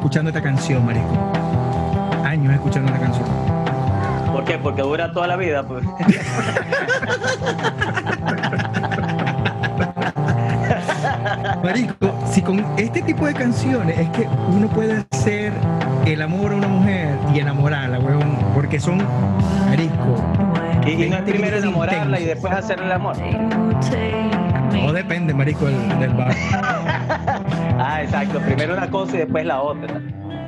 escuchando esta canción, marico. Años escuchando esta canción. ¿Por qué? Porque dura toda la vida. Pues. Marico, si con este tipo de canciones es que uno puede hacer el amor a una mujer y enamorarla, weón, porque son, marico. Y, y no es primero Intensos. enamorarla y después hacerle el amor. No depende, marico, del, del bar. Exacto. Primero una cosa y después la otra.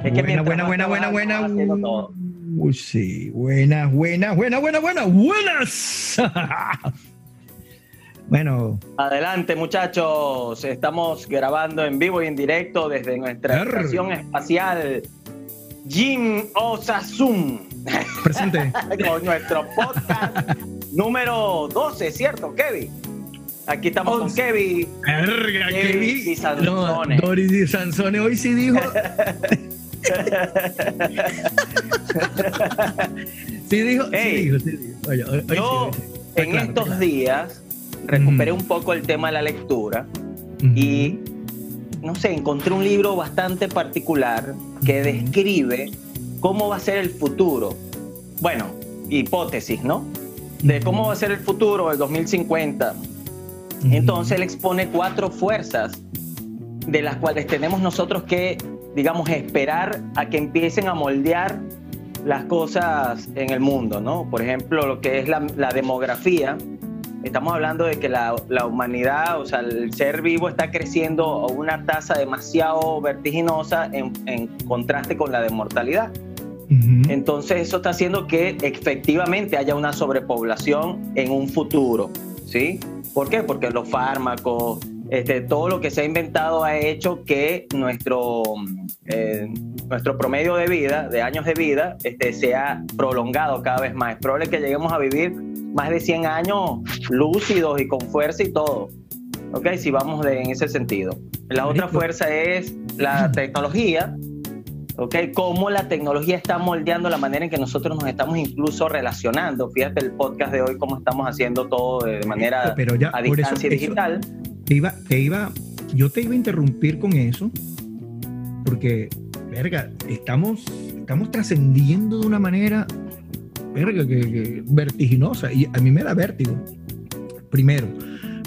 Es Buena, mientras buena, buena, buena, buena. haciendo todo. Uy, sí, buenas, buenas, buenas, buenas, buenas, buenas. bueno, Adelante, muchachos. Estamos grabando en vivo y en directo desde nuestra Arr. estación espacial Jim Osasum presente. con nuestro podcast número 12, ¿cierto, Kevin? Aquí estamos con Kevin. Verga, Kevin vi- Sansone. No, Doris Di Sansone hoy sí dijo. sí dijo, sí dijo, sí dijo. Oye, hoy Yo sí, en claro, estos claro. días recuperé un poco el tema de la lectura y no sé, encontré un libro bastante particular que describe cómo va a ser el futuro. Bueno, hipótesis, ¿no? De cómo va a ser el futuro del 2050. Entonces él expone cuatro fuerzas de las cuales tenemos nosotros que, digamos, esperar a que empiecen a moldear las cosas en el mundo, ¿no? Por ejemplo, lo que es la, la demografía. Estamos hablando de que la, la humanidad, o sea, el ser vivo está creciendo a una tasa demasiado vertiginosa en, en contraste con la de mortalidad. Entonces eso está haciendo que efectivamente haya una sobrepoblación en un futuro, ¿sí? ¿Por qué? Porque los fármacos, este, todo lo que se ha inventado ha hecho que nuestro, eh, nuestro promedio de vida, de años de vida, este, sea prolongado cada vez más. Es probable que lleguemos a vivir más de 100 años lúcidos y con fuerza y todo. ¿Ok? Si vamos de- en ese sentido. La otra fuerza es la tecnología, ¿ok? Cómo la tecnología está moldeando la manera en que nosotros nos estamos incluso relacionando. Fíjate el podcast de hoy, cómo estamos haciendo todo de manera Pero ya, a eso, distancia eso- digital. te iba, te iba, yo te iba a interrumpir con eso, porque, verga, estamos, estamos trascendiendo de una manera, verga, que, que vertiginosa, y a mí me da vértigo. Primero,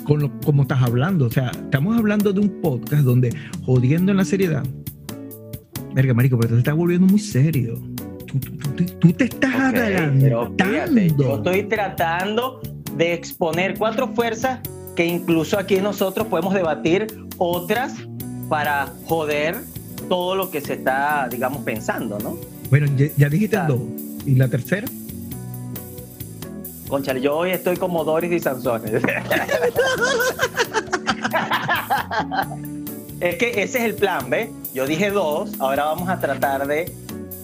con lo, como estás hablando, o sea, estamos hablando de un podcast donde, jodiendo en la seriedad, verga, marico, pero te estás volviendo muy serio. Tú, tú- tú- tú- te estás Ok, pero fíjate, adelantando. yo estoy tratando de exponer cuatro fuerzas que incluso aquí nosotros podemos debatir otras para joder todo lo que se está, digamos, pensando, ¿no? Bueno, ya, ya dijiste dos. ¿Y la tercera? Conchale, yo hoy estoy como Doris y Sansón. es que ese es el plan, ¿ves? Yo dije dos, ahora vamos a tratar de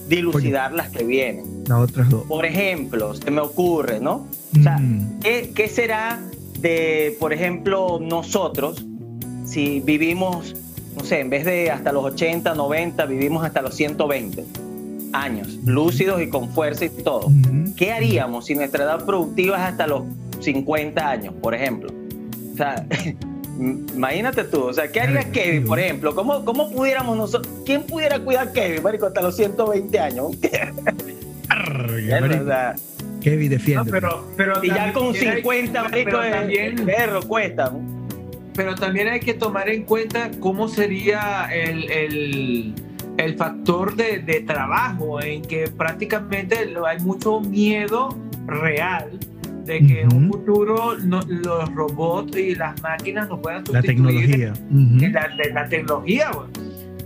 dilucidar las que vienen. Las otras dos. Por ejemplo, se me ocurre, ¿no? O sea, Mm. ¿qué, qué será de, por ejemplo, nosotros si vivimos, no sé, en vez de hasta los 80, 90, vivimos hasta los 120 años, lúcidos y con fuerza y todo? ¿Qué haríamos si nuestra edad productiva es hasta los 50 años, por ejemplo? O sea, imagínate tú, o sea, ¿qué haría Kevin, por ejemplo? ¿Cómo, ¿Cómo pudiéramos nosotros, quién pudiera cuidar a Kevin, marico, hasta los 120 años? Marico. O sea, Kevin, No, defiende. pero, pero y ya con hay- 50, marico, también, el perro cuesta. ¿no? pero también hay que tomar en cuenta cómo sería el, el, el factor de, de trabajo, en que prácticamente hay mucho miedo real de que en un futuro no- los robots y las máquinas nos puedan la sustituir tecnología. Ujú. de la, de la tecnología, güey.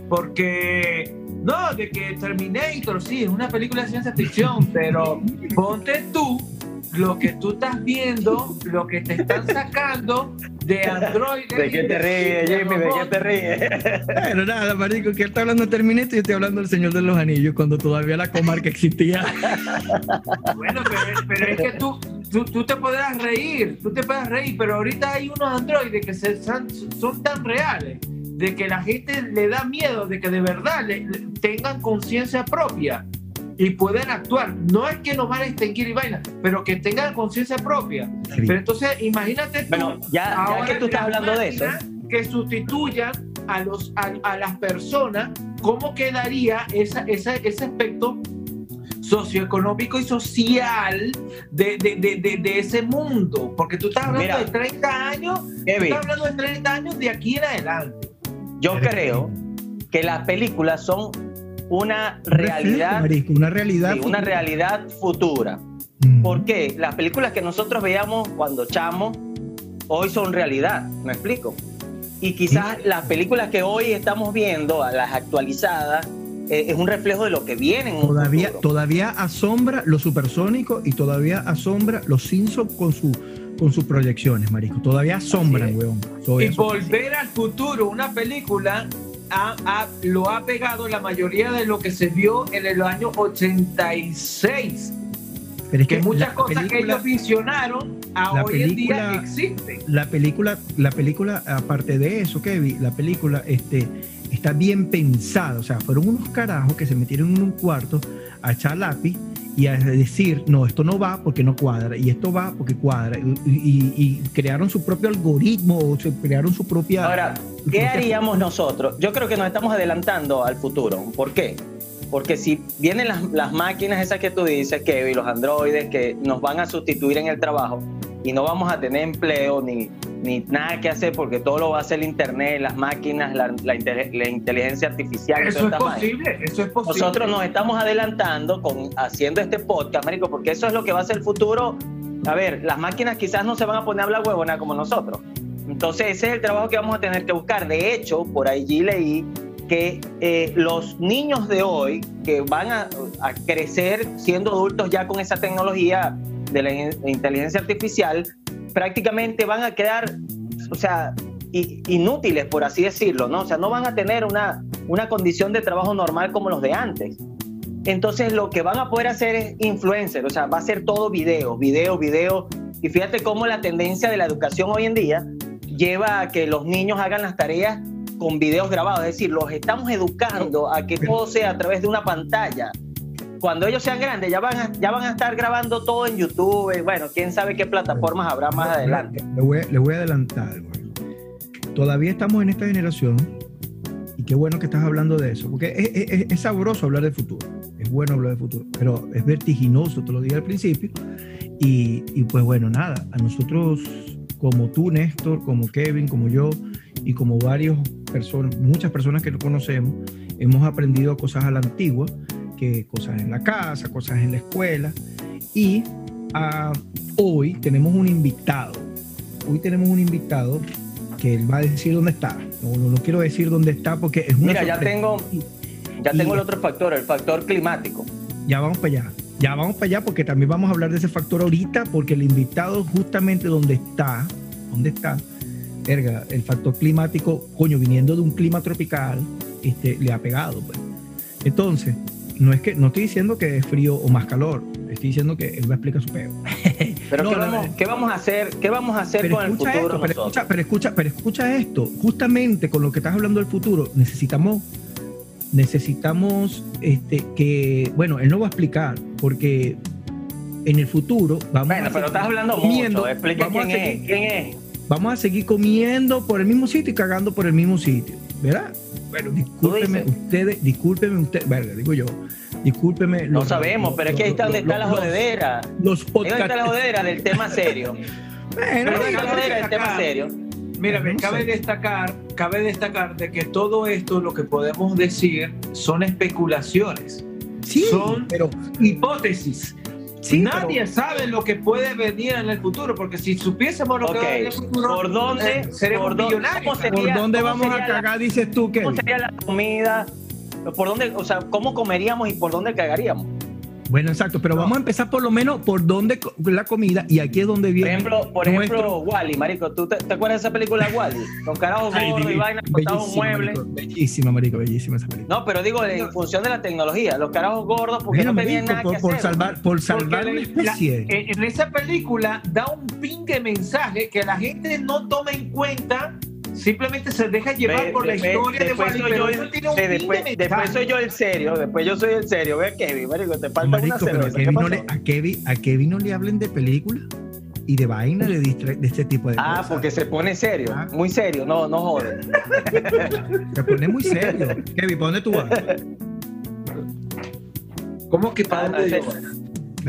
Porque, no, de que Terminator, sí, es una película de ciencia ficción, pero ponte tú lo que tú estás viendo, lo que te están sacando de androides. ¿De qué te ríes, Jimmy? ¿De qué te ríes? Bueno, nada, marico, que él está hablando de Terminator y yo estoy hablando del Señor de los Anillos, cuando todavía la comarca existía. Bueno, pero, pero es que tú, tú, tú te podrás reír, tú te puedes reír, pero ahorita hay unos androides que se, son, son tan reales de que la gente le da miedo de que de verdad le- le- tengan conciencia propia y puedan actuar. No es que nos van a extinguir y vaina, pero que tengan conciencia propia. Pero entonces, imagínate tú, Bueno, ya, ya ahora que tú estás hablando de eso, que sustituyan a, los, a, a las personas, ¿cómo quedaría esa, esa- ese aspecto socioeconómico y social de, de, de, de- de ese mundo? Porque tú estás hablando Mira. de 30 años, Kevin, estás hablando de 30 años de aquí en adelante. yo creo que las películas son una realidad, marico, una realidad. sí, una futura. realidad futura. Mm. ¿Por qué? Las películas que nosotros veíamos cuando chamos, hoy son realidad, ¿me explico? Y quizás las películas que hoy estamos viendo, a las actualizadas, es un reflejo de lo que viene en Todavía, todavía asombra los supersónicos y todavía asombra los Simpsons con, su, con sus proyecciones, marico. Todavía asombran, weón. Y. Volver al futuro, una película, ha- ha- lo ha pegado la mayoría de lo que se vio en el año 86. Pero es Que muchas cosas que ellos visionaron a hoy en día existen. la película, la película, aparte de eso, Kevin, la película este, está bien pensada. O sea, fueron unos carajos que se metieron en un cuarto a echar lápiz y a decir, no, esto no va porque no cuadra, y esto va porque cuadra. Y, y- y crearon su propio algoritmo, o se crearon su propia. Ahora, ¿qué propia- haríamos nosotros? Yo creo que nos estamos adelantando al futuro. ¿Por qué? Porque si vienen las, las máquinas esas que tú dices, Kevin, los androides, que nos van a sustituir en el trabajo y no vamos a tener empleo ni, ni nada que hacer porque todo lo va a hacer el Internet, las máquinas, la, la inte- la inteligencia artificial. es eso es posible. Nosotros nos estamos adelantando con haciendo este podcast, Marico, porque eso es lo que va a ser el futuro. A ver, las máquinas quizás no se van a poner a hablar huevona como nosotros. Entonces, ese es el trabajo que vamos a tener que buscar. De hecho, por allí leí que eh, los niños de hoy que van a, a crecer siendo adultos ya con esa tecnología de la in- inteligencia artificial, prácticamente van a quedar, o sea, inútiles, por así decirlo, ¿no? O sea, no van a tener una, una condición de trabajo normal como los de antes. Entonces, lo que van a poder hacer es influencer, o sea, va a ser todo video, video, video. Y fíjate cómo la tendencia de la educación hoy en día lleva a que los niños hagan las tareas con videos grabados, es decir, los estamos educando a que todo sea a través de una pantalla. Cuando ellos sean grandes, ya van a, ya van a estar grabando todo en YouTube. y Bueno, quién sabe qué plataformas habrá más adelante. Le voy, a- le voy a adelantar algo. Todavía estamos en esta generación y qué bueno que estás hablando de eso, porque es, es- es sabroso hablar del futuro, es bueno hablar del futuro, pero es vertiginoso, te lo dije al principio. Y, y pues bueno, nada, a nosotros como tú, Néstor, como Kevin, como yo y como varios personas, muchas personas que lo conocemos, hemos aprendido cosas a la antigua, que cosas en la casa, cosas en la escuela. Y ah, hoy tenemos un invitado. Hoy tenemos un invitado que él va a decir dónde está. No, no, no quiero decir dónde está porque es una Mira, ya tengo, ya Y- tengo el otro factor, el factor climático. Ya vamos para allá. Ya vamos para allá porque también vamos a hablar de ese factor ahorita porque el invitado justamente donde está, donde está, verga, el factor climático, coño, viniendo de un clima tropical, este, le ha pegado. pues. Entonces, no es que, no estoy diciendo que es frío o más calor, estoy diciendo que él va a explicar su peo. Pero No, ¿qué, vamos, no. ¿qué vamos a hacer? ¿Qué vamos a hacer con el futuro esto, pero escucha, pero escucha, pero escucha esto. Justamente con lo que estás hablando del futuro, necesitamos, necesitamos este, que, bueno, él no va a explicar, porque en el futuro vamos Bueno, a pero estás hablando comiendo, mucho. Explica vamos a quién seguir- es. ¿Quién es? Vamos a seguir comiendo por el mismo sitio y cagando por el mismo sitio, ¿verdad? Bueno, discúlpeme ustedes, discúlpeme ustedes, verga, digo yo, discúlpeme. No los- sabemos, los- pero es que ahí está donde está la los- jodedera. Los Ahí podcasts. está la jodedera del tema serio. Bueno, Pero la jodedera del tema serio. Mira, No cabe sé. destacar, cabe destacar de que todo esto lo que podemos decir son especulaciones, sí, son- pero hipótesis. Sí, Nadie pero- sabe lo que puede venir en el futuro, porque si supiésemos lo que va a venir en el futuro, ¿por dónde- eh, seremos por dónde- millonarios. cómo sería- ¿por dónde ¿cómo vamos a la- cagar? Dices tú que. ¿Cómo sería la comida? ¿Por dónde, o sea, cómo comeríamos y por dónde cagaríamos? Bueno, exacto, pero No. vamos a empezar por lo menos por dónde la comida y aquí es donde Por viene. ejemplo, por nuestro- ejemplo Wally, marico, ¿tú te, te acuerdas de esa película Wally? Con carajos gordos y divino, vainas cortados en un mueble. marico, bellísima, marico, bellísima esa película. No, pero digo en función de la tecnología, los carajos gordos porque Mira, no tenían marico, nada por, que por hacer. salvar, por salvar la- especie. en, en esa película da un pin de mensaje que la gente no toma en cuenta simplemente se deja llevar Ve- por la historia de fin después, de después soy yo el serio, después yo soy el serio. Ve Kevin, marico, te falta Marico, una pero a cerveza. ¿Qué Kevin, no le, a, Kevin, a Kevin no le hablen de películas y de vaina de, distra- de este tipo de Ah, cosas. porque se pone serio, Ah. muy serio, no, no jode. Se pone muy serio. Kevin, ¿para dónde tú vas? ¿Cómo que para Ah, dónde ese- yo?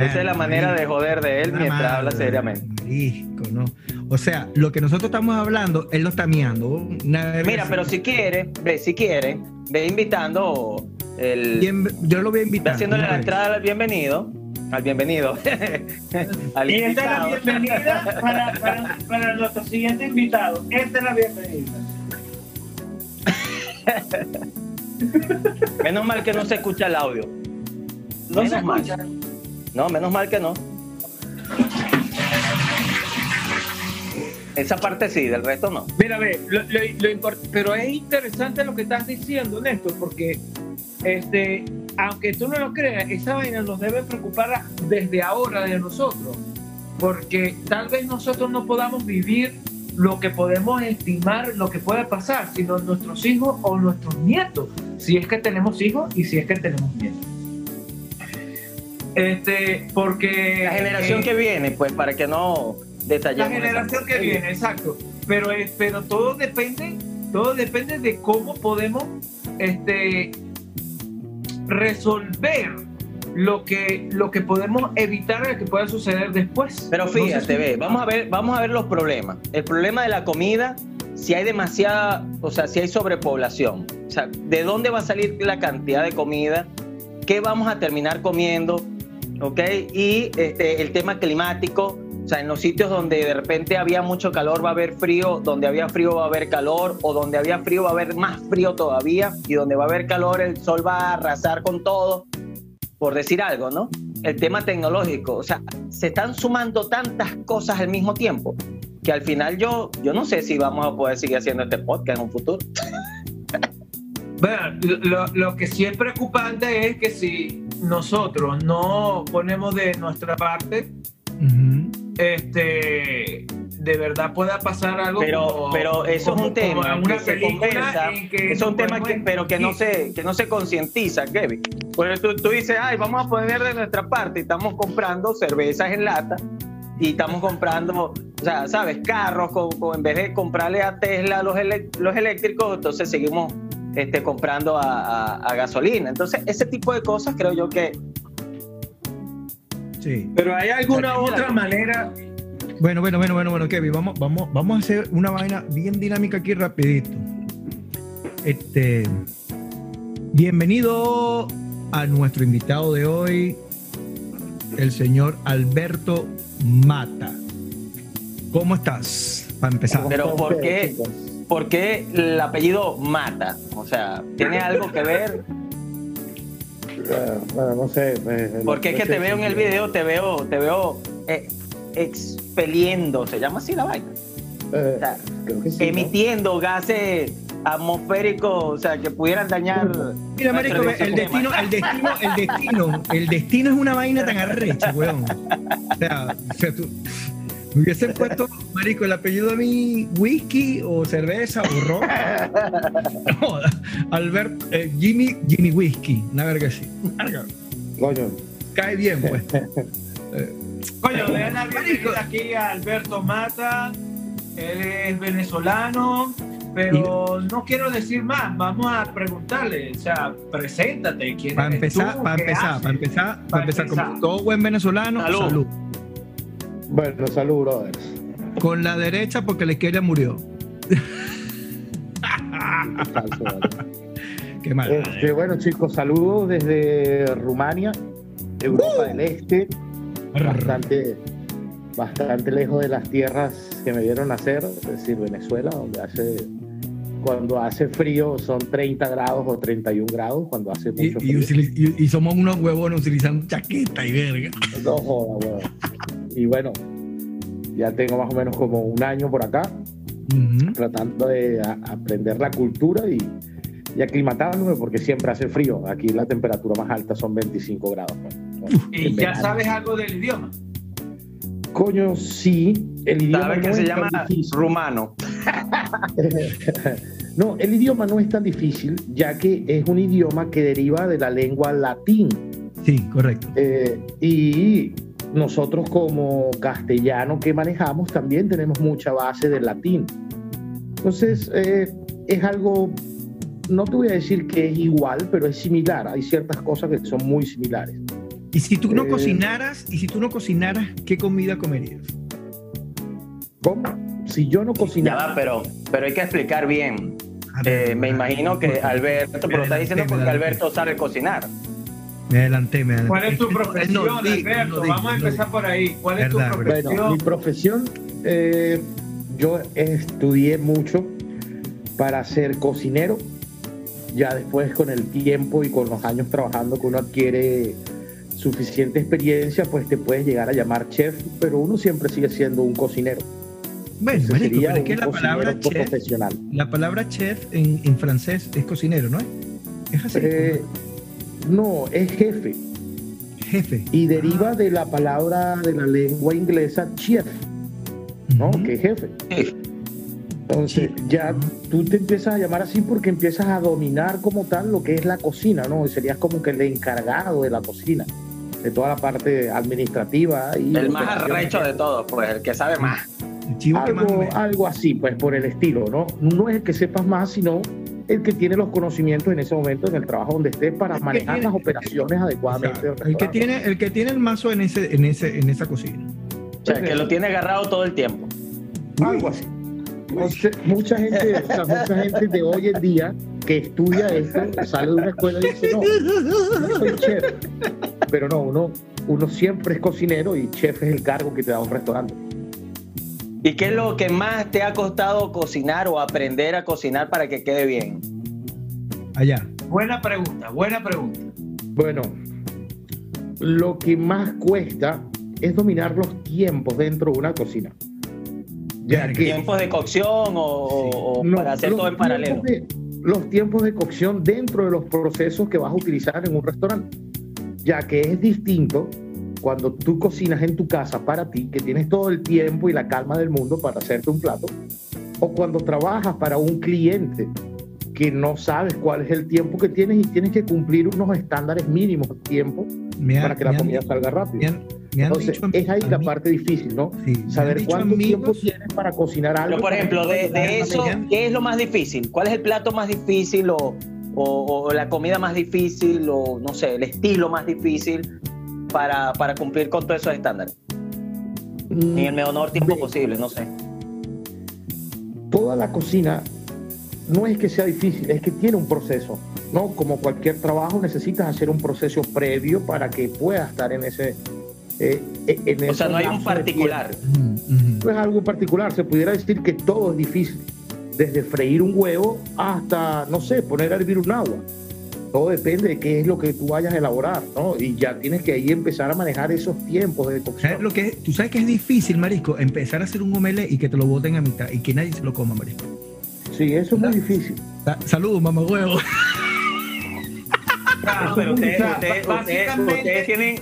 Esa es la manera de joder de él mientras madre, habla seriamente. Marisco, ¿no? O sea, lo que nosotros estamos hablando, él lo está miando. Mira, así. pero si quiere, ve, si quiere, ve invitando el. Bien- yo lo voy a Ve invitar. haciéndole la entrada al bienvenido. Al bienvenido. al Y esta es la bienvenida para, para, para nuestro siguiente invitado. Esta es la bienvenida. Menos mal que no se escucha el audio. No se Menos mal. escucha. No, menos mal que no. Esa parte sí, del resto no. Mira, ve, lo, lo- pero es interesante lo que estás diciendo, Néstor, porque este, aunque tú no lo creas, esa vaina nos debe preocupar desde ahora de nosotros, porque tal vez nosotros no podamos vivir lo que podemos estimar, lo que puede pasar, sino nuestros hijos o nuestros nietos, si es que tenemos hijos y si es que tenemos nietos. Este, porque La generación eh, que viene, pues para que no la generación que viene, exacto. Pero, es- pero todo depende, todo depende de cómo podemos este, resolver lo que, lo que podemos evitar que pueda suceder después. Pero fíjate, ve, vamos a ver, vamos a ver los problemas. El problema de la comida, si hay demasiada, o sea, si hay sobrepoblación. O sea, ¿de dónde va a salir la cantidad de comida? ¿Qué vamos a terminar comiendo? ¿Ok? Y este, el tema climático, o sea, en los sitios donde de repente había mucho calor va a haber frío, donde había frío va a haber calor, o donde había frío va a haber más frío todavía, y donde va a haber calor el sol va a arrasar con todo, por decir algo, ¿no? El tema tecnológico, o sea, se están sumando tantas cosas al mismo tiempo que al final yo, yo no sé si vamos a poder seguir haciendo este podcast en un futuro. Bueno, lo, lo que sí es preocupante es que si nosotros no ponemos de nuestra parte. Este, de verdad pueda pasar algo. Pero, como- pero eso como- es un tema que se conversa, que eso es un tema que, pero que no se, que no se concientiza, Kevin. Porque tú, tú dices, ay, vamos a poner de nuestra parte y estamos comprando cervezas en lata y estamos comprando, o sea, sabes, carros, con, con- en vez de comprarle a Tesla los, los eléctricos, entonces seguimos este, comprando a, a- a gasolina. Entonces, ese tipo de cosas creo yo que Sí. Pero hay alguna otra manera. Bueno, bueno, bueno, bueno, bueno, Kevin, vamos, vamos, vamos a hacer una vaina bien dinámica aquí rapidito. Este, bienvenido a nuestro invitado de hoy, el señor Alberto Mata. ¿Cómo estás? Para empezar. Pero ¿por qué, ¿por qué el apellido Mata? O sea, ¿tiene algo que ver? Eh, Bueno, no sé. Porque es que te veo en el video, te veo, te veo eh, expeliendo, se llama así la vaina. eh, O sea, creo que sí, ¿no? emitiendo gases atmosféricos, o sea, que pudieran dañar. Mira, marico, el destino, el destino, el destino, el destino es una vaina tan arrecha, weón. O sea, o sea, tú hubiesen puesto, marico, el apellido de mi whisky o cerveza o ron. No, Albert, eh, Jimmy, Jimmy Whisky, una verga así. Coño, Cae bien, pues. Coño, le dan la bienvenida aquí a Alberto Mata. Él es venezolano, pero no quiero decir más. Vamos a preguntarle, o sea, preséntate. ¿Quién Para eres empezar, tú? para ¿Qué empezar, para empezar, para Para empezar, como empezar. todo buen venezolano, Salud. salud. Bueno, salud, brothers. Con la derecha porque la izquierda murió. Qué mal. Este, bueno, chicos, saludos desde Rumania, Europa del Este, bastante, bastante lejos de las tierras que me vieron nacer, es decir, Venezuela, donde hace, cuando hace frío son 30 grados o 31 grados, cuando hace mucho y frío. y- y somos unos huevones utilizando chaqueta y verga. No joda, weón. Y bueno, ya tengo más o menos como un año por acá, tratando de aprender la cultura y, y aclimatándome porque siempre hace frío. Aquí la temperatura más alta son 25 grados. pues, ¿no? Y ya verano. sabes algo del idioma. Coño, sí, el idioma ¿Sabes que no se es tan llama difícil. rumano? No, el idioma no es tan difícil, ya que es un idioma que deriva de la lengua latín. Sí, correcto. Eh, y nosotros como castellano que manejamos también tenemos mucha base del latín. Entonces, eh, es algo, no te voy a decir que es igual, pero es similar. Hay ciertas cosas que son muy similares. Y si tú no Eh. cocinaras, y si tú no cocinaras, ¿qué comida comerías? ¿Cómo? Si yo no Ya cocinara, va, pero, pero hay que explicar bien. Ver, Eh, me imagino que Alberto, pero está diciendo porque. Alberto sabe cocinar. Me adelanté, me adelanté. ¿Cuál es tu profesión, no digo, Alberto? no digo, Vamos a no empezar digo. por ahí. ¿Cuál es tu Verdad, profesión? Bueno, mi profesión, eh, yo estudié mucho para ser cocinero. Ya después con el tiempo y con los años trabajando que uno adquiere suficiente experiencia, pues te puedes llegar a llamar chef, pero uno siempre sigue siendo un cocinero. Bueno, Ese marico, sería pero es que la palabra chef, profesional. la palabra chef en, en francés es cocinero, ¿no es? Es así. Eh, no, es jefe Jefe. y deriva de la palabra de la lengua inglesa chef, ¿no? Que es jefe. Sí. Entonces Sí. ya tú te empiezas a llamar así porque empiezas a dominar como tal lo que es la cocina, ¿no? Y serías como que el encargado de la cocina, de toda la parte administrativa y El más arrecho de todos, pues, el que sabe más. El chivo que más algo, me- algo así, pues por el estilo, ¿no? No es el que sepas más, sino el que tiene los conocimientos en ese momento en el trabajo donde estés para El manejar tiene- las operaciones adecuadamente. el que tiene el que tiene el mazo en ese en ese en esa cocina. O sea, que lo tiene agarrado todo el tiempo. Algo así. Mucha, mucha gente, o sea, mucha gente de hoy en día que estudia esto sale de una escuela y dice, no, yo soy chef. Pero no, uno, uno siempre es cocinero y chef es el cargo que te da un restaurante. ¿Y qué es lo que más te ha costado cocinar o aprender a cocinar para que quede bien? Allá. Buena pregunta, buena pregunta. Bueno, lo que más cuesta es dominar los tiempos dentro de una cocina. Ya que ¿Tiempos de cocción o, o no, para hacer los todo en paralelo? tiempos de- los tiempos de cocción dentro de los procesos que vas a utilizar en un restaurante, ya que es distinto cuando tú cocinas en tu casa para ti, que tienes todo el tiempo y la calma del mundo para hacerte un plato, o cuando trabajas para un cliente que no sabes cuál es el tiempo que tienes y tienes que cumplir unos estándares mínimos de tiempo Me han- para que la han comida di- salga rápido. Me han, me han Entonces, dicho a- es ahí la mí- parte difícil, ¿no? sí, han Saber cuánto tiempo tienes para cocinar algo. Pero, por ejemplo, de, de eso, han- ¿qué es lo más difícil? ¿Cuál es el plato más difícil o, o- o la comida más difícil o, no sé, el estilo más difícil para, para cumplir con todos esos estándares? En el menor tiempo posible, no sé. toda la cocina no es que sea difícil, es que tiene un proceso, ¿no? Como cualquier trabajo necesitas hacer un proceso previo para que puedas estar en ese... eh, eh, en O sea, ese no hay un particular. Ujú. No es algo particular, se pudiera decir que todo es difícil, desde freír un huevo hasta, no sé, poner a hervir un agua. Todo depende de qué es lo que tú vayas a elaborar, ¿no? Y ya tienes que ahí empezar a manejar esos tiempos de ¿Sabes cocción. lo que es? Tú sabes que es difícil, marisco, empezar a hacer un omelette y que te lo boten a mitad y que nadie se lo coma, marisco. Sí, eso es muy difícil. Sa- Saludos, mamá huevo. Ah, pero ustedes, tienen,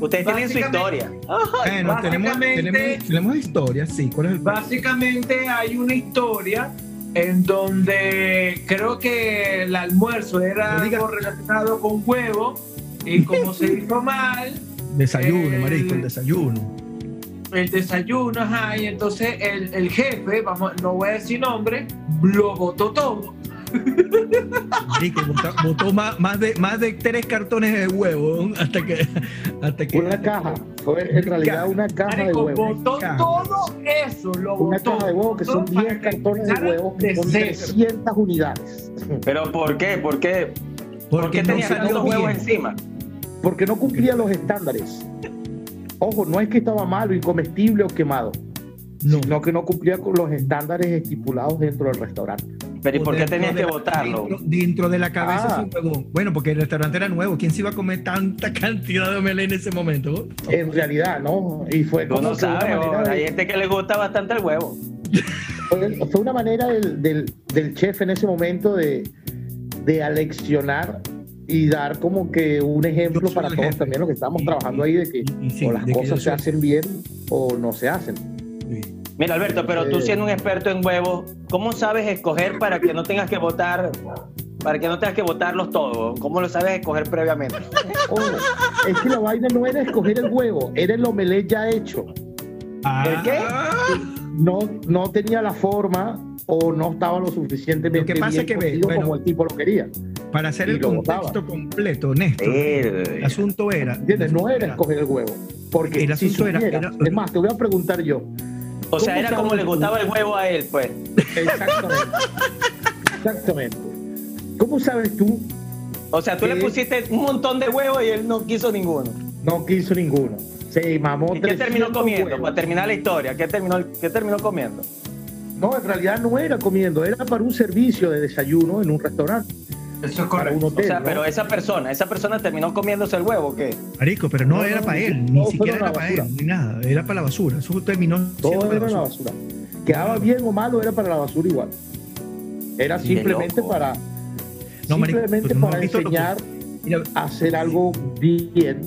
ustedes tienen su historia. Bueno, tenemos, tenemos, tenemos historias, sí. ¿Cuál es el Básicamente hay una historia en donde creo que el almuerzo era algo relacionado con huevo y como se hizo mal, desayuno, el- marisco, el desayuno? el desayuno, ajá, y entonces el, el jefe, vamos, no voy a decir nombre, lo botó todo. Botó, botó más, más, de, más de tres cartones de huevo hasta que. Hasta que Una caja, fue en realidad una caja de huevos. botó Caja. todo eso, lo Una botó. caja de huevos que son todo para 10 cartones de huevos que de son cero. 300 unidades. Pero ¿por qué? ¿Por qué? ¿Por Porque qué no salió tantos huevos bien. encima? Porque no cumplía los estándares. Ojo, no es que estaba malo, incomestible o quemado, No. sino que no cumplía con los estándares estipulados dentro del restaurante. Pero ¿y por qué Dentro tenías de que la- botarlo? Dentro, dentro de la cabeza Ah. Bueno, porque el restaurante era nuevo. ¿Quién se iba a comer tanta cantidad de omelette en ese momento? En realidad, ¿no? Y fue Tú como no sabes, manera o de- hay gente que le gusta bastante el huevo. fue, fue una manera del, del- del chef en ese momento de, de aleccionar y dar como que un ejemplo para todos jefe. también lo que estamos Y- trabajando ahí de que y- y sí, o las de que yo cosas se soy- hacen bien o no se hacen. Mira, Alberto, pero tú siendo un experto en huevos, ¿cómo sabes escoger para que no tengas que votar, para que no tengas que votarlos todos? ¿Cómo lo sabes escoger previamente? Oh, es que la vaina no era escoger el huevo, era el omelette ya hecho. Ah, qué? No, no tenía la forma o no estaba lo suficientemente Lo que pasa bien es que ve, bueno, como el tipo lo quería. Para hacer Y el contexto completo, Néstor, el asunto era. ¿Entiendes? No era escoger el huevo. Porque El si asunto era- era- es más, te voy a preguntar yo. O sea, ¿Cómo era como le gustaba el huevo a él, pues. Exactamente. Exactamente. ¿Cómo sabes tú? O sea, tú le pusiste un montón de huevos y él no quiso ninguno. No quiso ninguno. Se mamó ¿Y qué terminó 300 comiendo? huevos. Para terminar la historia, ¿qué terminó, qué terminó comiendo? No, en realidad no era comiendo, era para un servicio de desayuno en un restaurante, Eso es para un correcto. O hotel. sea, ¿no? pero esa persona, esa persona terminó comiéndose el huevo, ¿o ¿qué? Marico, pero no, No, era no, para él, ni siquiera era para él, ni nada, era para la basura. Eso terminó Todo siendo era para la basura. Quedaba bien o malo, era para la basura igual. Era simplemente para, No, marico, simplemente para que- enseñar a hacer algo bien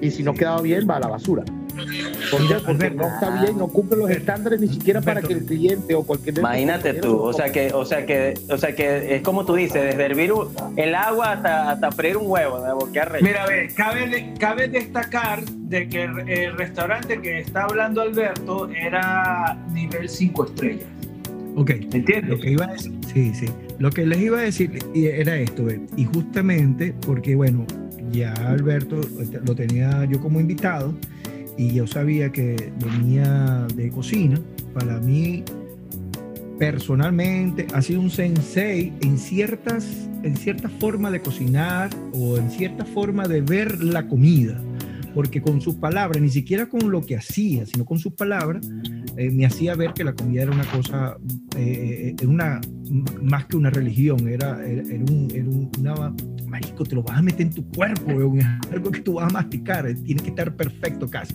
y si no quedaba bien va a la basura. Porque Alberto. no está bien, no cumple los estándares ni siquiera para que Alberto. el cliente o cualquier Imagínate tú, o sea que, o sea que, o sea que es como tú dices, desde hervir el agua hasta, hasta freír un huevo, ¿no? ¿Qué arrecho? Mira, a ver, cabe, cabe destacar de que el, el restaurante que está hablando Alberto era nivel 5 estrellas. ok, ¿Me entiendes? lo que iba a decir, sí, sí, lo que les iba a decir y era esto, ve, y justamente porque, bueno, ya Alberto este, lo tenía yo como invitado y yo sabía que venía de cocina, para mí personalmente ha sido un sensei en ciertas en cierta forma de cocinar o en cierta forma de ver la comida porque con sus palabras ni siquiera con lo que hacía sino con sus palabras eh, me hacía ver que la comida era una cosa eh, una más que una religión era era, era un, era un- una te lo vas a meter en tu cuerpo es algo que tú vas a masticar eh, tiene que estar perfecto casi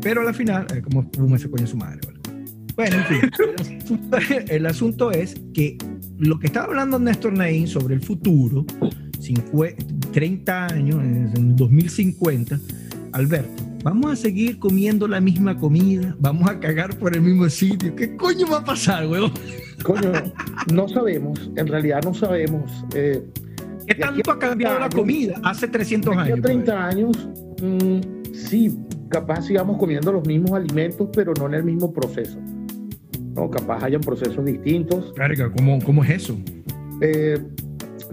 pero al final eh, como fuma ese coño su madre ¿vale? Bueno, en fin, el asunto, el asunto es que lo que estaba hablando Néstor Naín sobre el futuro, 50 30 años, en el 2050, Alberto, vamos a seguir comiendo la misma comida, vamos a cagar por el mismo sitio. ¿Qué coño va a pasar, weón? Coño, no sabemos, en realidad no sabemos. Eh, ¿Qué tanto ha cambiado la 30 comida hace 300 de aquí años? a 30 años, mm, sí, capaz sigamos comiendo los mismos alimentos, pero no en el mismo proceso. No, capaz hayan procesos distintos. Verga, ¿cómo, ¿cómo es eso? Eh,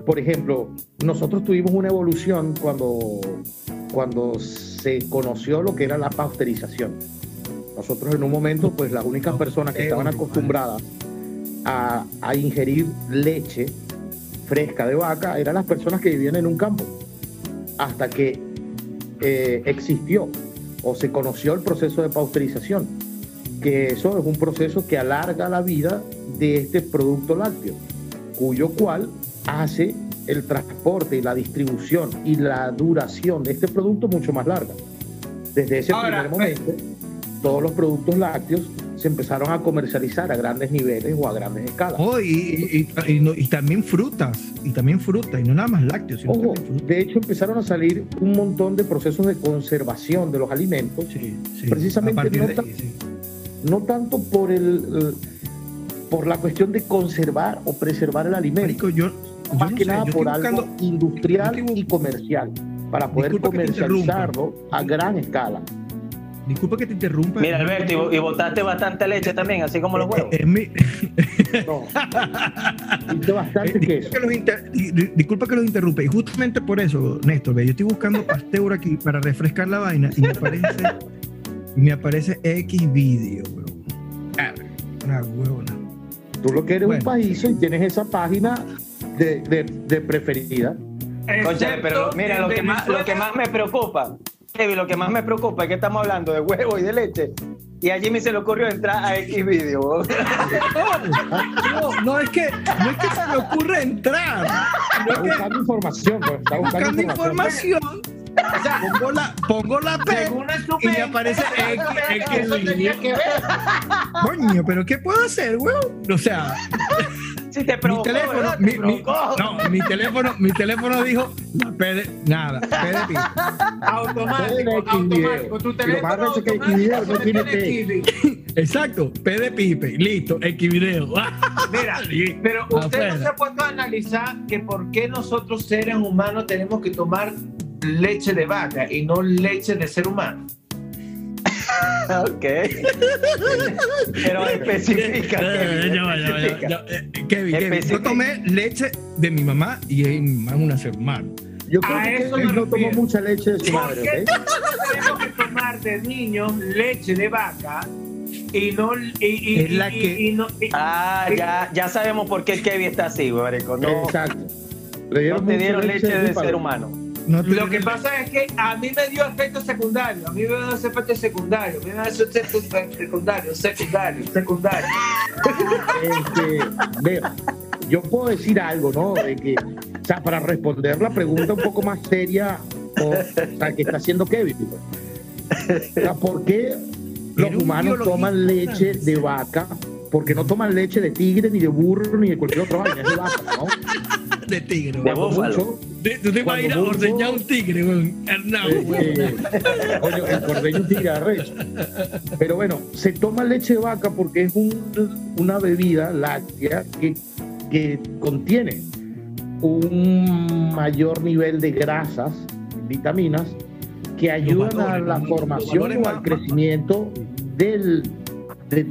por ejemplo, nosotros tuvimos una evolución cuando, cuando se conoció lo que era la pasteurización. Nosotros en un momento, pues las únicas personas que estaban acostumbradas a, a ingerir leche fresca de vaca eran las personas que vivían en un campo. Hasta que eh, existió o se conoció el proceso de pasteurización, que eso es un proceso que alarga la vida de este producto lácteo, cuyo cual hace el transporte y la distribución y la duración de este producto mucho más larga. Desde ese Ahora, primer momento, todos los productos lácteos se empezaron a comercializar a grandes niveles o a grandes escalas. Oh, y, y- y- y no- y también frutas, y también frutas, y no nada más lácteos, sino Ojo, de hecho empezaron a salir un montón de procesos de conservación de los alimentos, Sí, sí. Precisamente no de tan- ahí, sí. no tanto por el, por la cuestión de conservar o preservar el alimento, Marico, yo, yo más no que sé, nada yo por estoy algo buscando- industrial y comercial, para poder comercializarlo a gran escala. Disculpa que te interrumpa. Mira, Alberto, y, y botaste bastante leche también, así como los huevos. Es mi- No. Hice bastante Eh, queso. disculpa, que los inter- di- di- disculpa que los interrumpe. Y justamente por eso, Néstor, ve, yo estoy buscando Pasteur aquí para refrescar la vaina y me aparece, y me aparece X video, weón. Ah, Una huevona. Tú lo que eres Bueno. un país y tienes esa página de, de, de preferida. Concha, pero mira, lo que, más, lo que más me preocupa, Kevin, lo que más me preocupa es que estamos hablando de huevo y de leche. Y a Jimmy se le ocurrió entrar a X video. No, no es que, no es que se me ocurra entrar, Está sino que buscando información, pues, está buscando, buscando información. información. O sea, pongo la, pongo la P y me aparece X, X ver. Coño, pero ¿qué puedo hacer, weón? O sea, Si te Mi provocó, teléfono, ¿verdad? mi, Te mi- no, mi teléfono, mi teléfono dijo la P de, nada, P de. Automático, automático. Tu. Lo teléfono que automático no tiene P. Exacto, P de pipe, listo, X video. Mira, pero usted no se ha puesto a analizar que por qué nosotros seres humanos tenemos que tomar leche de vaca y no leche de ser humano. Ok. Pero especifica. Kevin, ya va, ya va, ya va, especifica. ya va. Eh, Kevin, Kevin, yo tomé leche de mi mamá y mi mamá es una ser humano. Yo creo A que eso no tomó mucha leche de su ¿Por madre, qué ¿ok? nosotros tenemos que tomar de niños leche de vaca y no y, y- Es la y- que- y no y- Ah, ya, ya sabemos por qué el Kevin está así, marico. No, Exacto. Le no te dieron leche de ser humano. No Lo que pasa es que a mí me dio efecto secundario, a mí me dio efecto secundario, a mí me dio efecto secundario, secundario, secundario. Este, veo, yo puedo decir algo, ¿no? De que, o sea, para responder la pregunta un poco más seria, o, o sea, que está haciendo Kevin. O sea, ¿por qué los humanos toman leche de vaca? Porque no toman leche de tigre, ni de burro, ni de cualquier otra vaina, es de vaca, ¿no? de tigre, De weón. Cuando búfalo. mucho, De- Tú te Cuando imaginas mucho- ordeñar un tigre, weón. Hernán, weón. Este, coño, el cordeño es un tigre arrecho. Pero bueno, se toma leche de vaca porque es un- una bebida láctea que, que contiene un mayor nivel de grasas, vitaminas, que ayudan a la formación o al crecimiento del, de-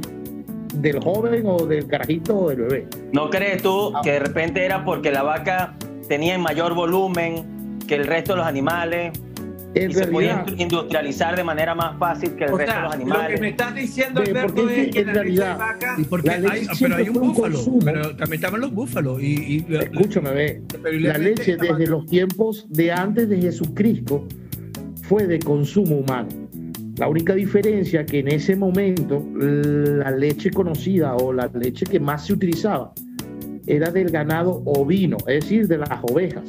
del joven o del carajito o del bebé. ¿No crees tú que de repente era porque la vaca tenía mayor volumen que el resto de los animales En y se podía industrializar de manera más fácil que el O resto de los lo que me animales? estás diciendo, Alberto, porque es que en la leche de realidad- vaca Y porque La leche hay, pero hay un búfalo, consumo. pero también estaban los búfalos. Y, y- escúchame, ve, la leche desde los tiempos de antes de Jesucristo fue de consumo humano. La única diferencia que en ese momento la leche conocida o la leche que más se utilizaba era del ganado ovino, es decir, de las ovejas.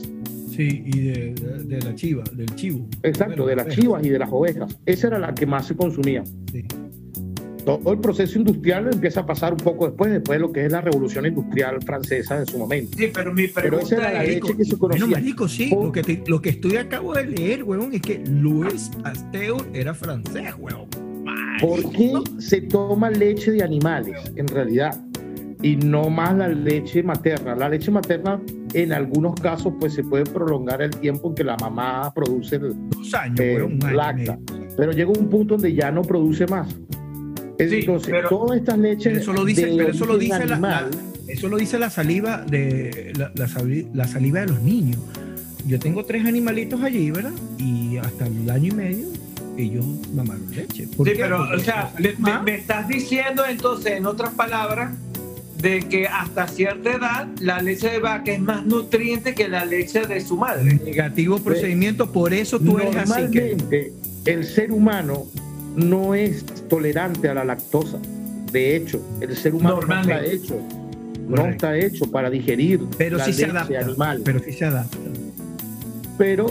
Sí, y de, de- de la chiva, del chivo. Exacto, de las Ovejas. chivas y de las ovejas. Esa era la que más se consumía. Sí. Todo el proceso industrial empieza a pasar un poco después, después de lo que es la revolución industrial francesa en su momento. Sí, pero mi Pero esa era pregunta la leche que se Bueno, conocía. marico, sí. Por- Lo que, te- lo que estoy acabo de leer, weón, es que Louis Pasteur era francés, weón. ¿Por qué se toma leche de animales en realidad? Y no más la leche materna. La leche materna en algunos casos pues se puede prolongar el tiempo en que la mamá produce el Dos años, eh, un año lacta. Pero llega un punto donde ya no produce más. Sí, Entonces, pero- todas estas leches eso lo dice, pero eso lo dice la, animal, la- eso lo dice la saliva de la, la sali- la saliva de los niños. Yo tengo tres animalitos allí, ¿verdad? Y hasta el año y medio ellos mamaron leche. ¿Por Sí, qué? pero, Porque o sea, me estás diciendo entonces, en otras palabras, de que hasta cierta edad la leche de vaca es más nutriente que la leche de su madre. negativo procedimiento, por eso tú eres así que Normalmente, el ser humano no es tolerante a la lactosa. De hecho, el ser humano no está hecho, no está hecho para digerir pero la sí se adapta. animal, Pero sí se adapta. pero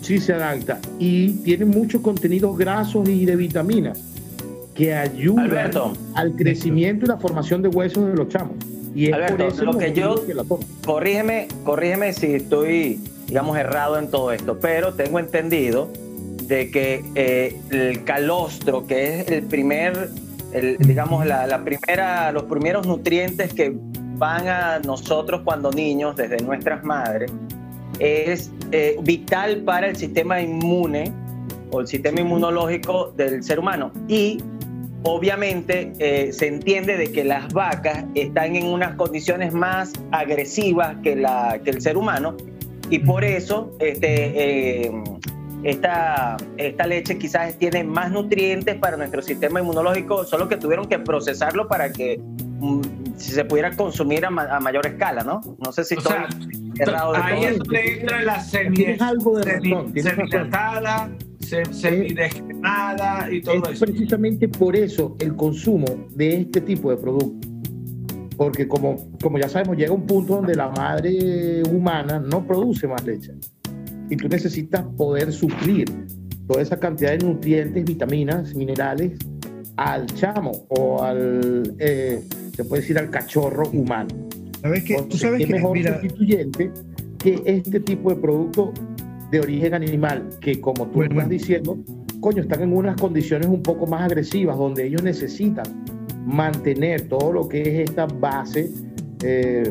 sí se adapta y tiene muchos contenidos grasos y de vitaminas que ayudan Alberto. al crecimiento y la formación de huesos de los chamos. Y es Alberto, por eso lo que yo- que la toman. Corrígeme, corrígeme si estoy, digamos, errado en todo esto, pero tengo entendido de que eh, el calostro, que es el primer, el, digamos, la, la primera, los primeros nutrientes que van a nosotros cuando niños, desde nuestras madres, es eh, vital para el sistema inmune o el sistema inmunológico del ser humano. Y obviamente eh, se entiende de que las vacas están en unas condiciones más agresivas que, la, que el ser humano y por eso este, eh, esta, esta leche quizás tiene más nutrientes para nuestro sistema inmunológico, solo que tuvieron que procesarlo para que mm, se pudiera consumir a, ma- a mayor escala, ¿no? No sé si O estoy sea, errado de Ahí todo. es donde entra la semi, algo de semi- razón, semidescremada y todo es eso. precisamente por eso el consumo de este tipo de productos. Porque como, como ya sabemos, llega un punto donde la madre humana no produce más leche. Y tú necesitas poder suplir toda esa cantidad de nutrientes, vitaminas, minerales al chamo o al, eh, se puede decir, al cachorro humano. ¿Sabes qué? ¿Tú sabes ¿qué que, mejor mira, sustituyente que este tipo de producto de origen animal, que como tú estás diciendo, coño, están en unas condiciones un poco más agresivas, donde ellos necesitan mantener todo lo que es esta base eh,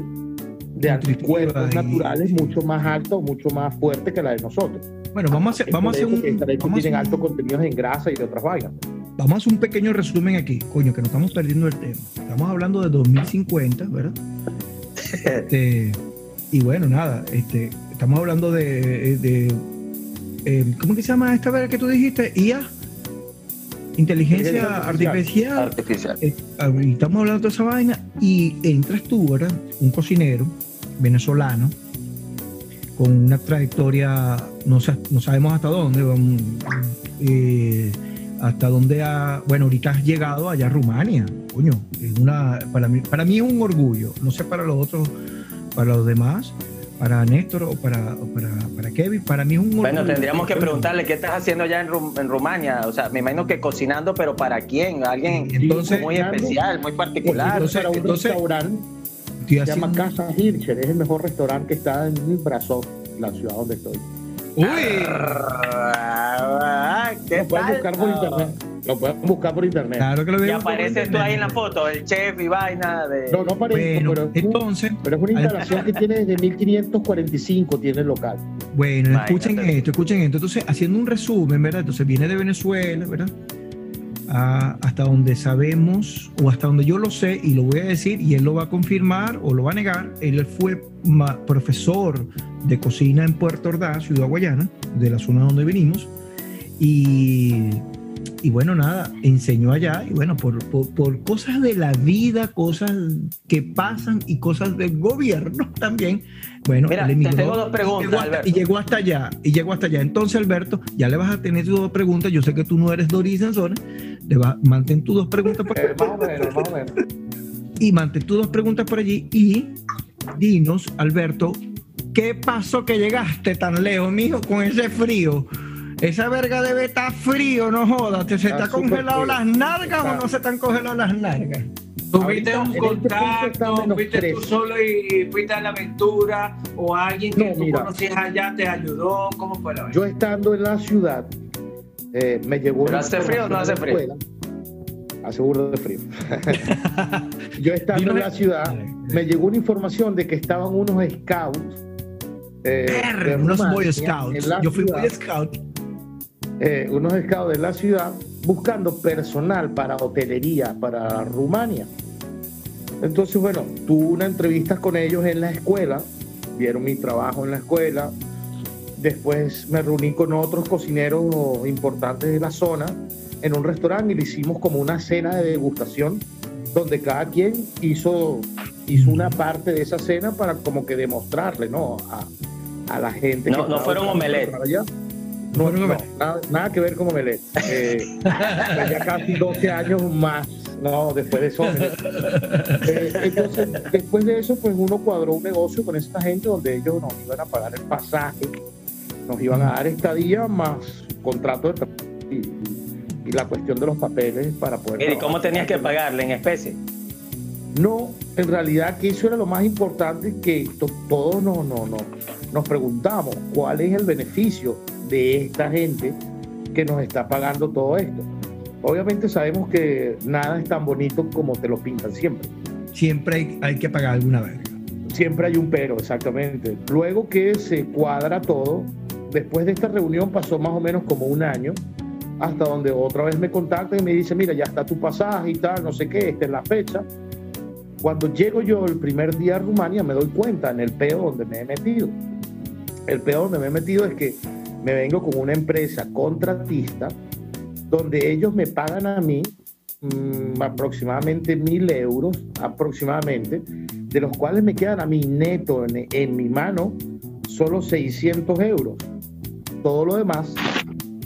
de anticuerpos y- naturales mucho más alta o mucho más fuerte que la de nosotros. bueno, vamos a hacer, vamos a hacer un, vamos a tienen hacer altos un- contenidos en grasa y de otras vainas. vamos a hacer un pequeño resumen aquí, coño, que nos estamos perdiendo el tema. Estamos hablando de 2050, ¿verdad? Este, y bueno, nada, este, estamos hablando de, de eh, ¿cómo que se llama esta vez que tú dijiste? IA, inteligencia Inteligencia artificial. Artificial. Eh, estamos hablando de esa vaina y entras tú, ¿verdad? Un cocinero venezolano con una trayectoria, no, sa- no sabemos hasta dónde, um, eh, hasta dónde ha, bueno, ahorita has llegado allá a Rumania, coño, es una, para mí, para mí es un orgullo, no sé para los otros, para los demás, para Néstor o para, o para, para Kevin, para mí es un orgullo. Bueno, tendríamos que preguntarle qué estás haciendo allá en, Rum- en Rumania. O sea, me imagino que cocinando, pero ¿para quién? Alguien Entonces, muy especial, muy particular. Entonces- para un entonces- restaurante se llama Casa Hircher, es el mejor restaurante que está en Brasov, la ciudad donde estoy. Uy, Ah, ¿Qué Lo pueden tal? buscar por internet. Lo pueden buscar por internet. claro que lo Y veo. apareces tú ahí en la foto, el chef y vaina de. No, no parece, Bueno, pero, es un- entonces, pero es una instalación que tiene desde 1545, tiene el local. Bueno, Imagínate. escuchen esto, escuchen esto. Entonces, haciendo un resumen, ¿verdad? Entonces viene de Venezuela, ¿verdad? Ah, hasta donde sabemos, o hasta donde yo lo sé, y lo voy a decir, y él lo va a confirmar o lo va a negar, él fue ma- profesor de cocina en Puerto Ordaz, Ciudad Guayana, de la zona donde venimos, y, y bueno, nada, enseñó allá, y bueno, por, por, por cosas de la vida, cosas que pasan y cosas del gobierno también, bueno, Mira, él te tengo dos preguntas, y llegó, hasta, Alberto. y llegó hasta allá, y llegó hasta allá. Entonces, Alberto, ya le vas a tener tus dos preguntas. Yo sé que tú no eres Doris Sansone, le vas, mantén tus dos preguntas por Eh, más o menos, más o menos. y mantén tus dos preguntas por allí y dinos, Alberto, ¿qué pasó que llegaste tan lejos, mijo, con ese frío? Esa verga debe estar frío, no jodas. ¿Te se Está congelado frío. las nalgas o no se están congeladas las nalgas? ¿Tuviste un en este contacto? menos ¿Fuiste tú solo y fuiste a la aventura? ¿O alguien que No, tú mira. conocías allá te ayudó? ¿Cómo fue la vaina? Yo estando en la ciudad, eh, me llegó. ¿Pero una hace frío o no hace información de la escuela. Hace burro de frío. Yo estando en la ciudad, me llegó una información de que estaban unos scouts. eh, unos Boy Scouts. Yo fui ciudad, Boy Scout. Eh, unos scouts de la ciudad buscando personal para hotelería para Rumania. Entonces, bueno, tuve una entrevista con ellos en la escuela, vieron mi trabajo en la escuela, después me reuní con otros cocineros importantes de la zona en un restaurante y le hicimos como una cena de degustación donde cada quien hizo, hizo una parte de esa cena para como que demostrarle, ¿no? A, a la gente. No- que no fueron omelette. No, no, nada, nada que ver con omelette. Eh, ya casi 12 años más, no, después de eso. Eh, entonces, después de eso, pues uno cuadró un negocio con esta gente donde ellos nos iban a pagar el pasaje, nos iban a dar estadía más contrato de trabajo y, y la cuestión de los papeles para poder. ¿Y cómo tenías que pagarle en especie? No, en realidad que eso era lo más importante que to- todos no, no, no, nos preguntamos cuál es el beneficio de esta gente que nos está pagando todo esto. Obviamente sabemos que nada es tan bonito como te lo pintan siempre. Siempre hay, hay que pagar alguna verga. Siempre hay un pero, exactamente. Luego que se cuadra todo, después de esta reunión pasó más o menos como un año, hasta donde otra vez me contacta y me dice, mira, ya está tu pasaje y tal, no sé qué, esta es la fecha. Cuando llego yo el primer día a Rumania me doy cuenta en el peo donde me he metido. El peo donde me he metido es que me vengo con una empresa contratista donde ellos me pagan a mí mm, aproximadamente mil euros, aproximadamente, de los cuales me quedan a mí neto en, en mi mano solo 600 euros. Todo lo demás,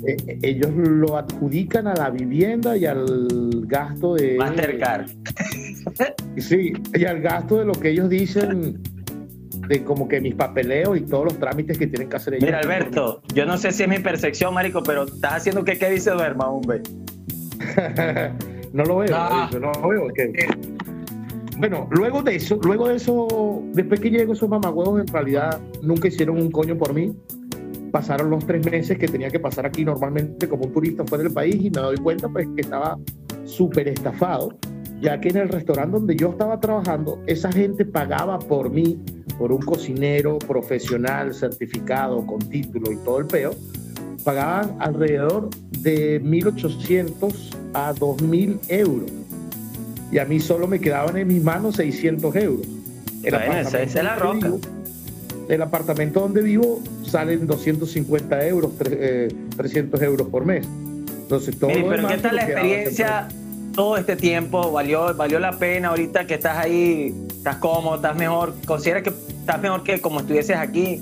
eh, ellos lo adjudican a la vivienda y al gasto de... Mastercard. Sí, y al gasto de lo que ellos dicen, de como que mis papeleos y todos los trámites que tienen que hacer ellos. Mira, Alberto, yo no sé si es mi percepción, marico, pero estás haciendo que Kevin se duerma, hombre. no lo veo, No. no, lo veo. que- bueno, luego de eso, luego de eso, después que llego esos mamagüevos, en realidad nunca hicieron un coño por mí. Pasaron los tres meses que tenía que pasar aquí normalmente como un turista fuera del país y me doy cuenta pues que estaba súper estafado, ya que en el restaurante donde yo estaba trabajando, esa gente pagaba por mí, por un cocinero profesional, certificado, con título y todo el peo, pagaban alrededor de 1.800 a 2.000 euros. Y a mí solo me quedaban en mis manos 600 euros. El Bueno, esa- es la roca. vivo- el apartamento donde vivo salen 250 euros, tre- eh, 300 euros por mes. Entonces, todo Mire, pero ¿qué tal la experiencia todo este tiempo? ¿Valió, ¿Valió la pena ahorita que estás ahí? ¿Estás cómodo? ¿Estás mejor? ¿Consideras que estás mejor que como estuvieses aquí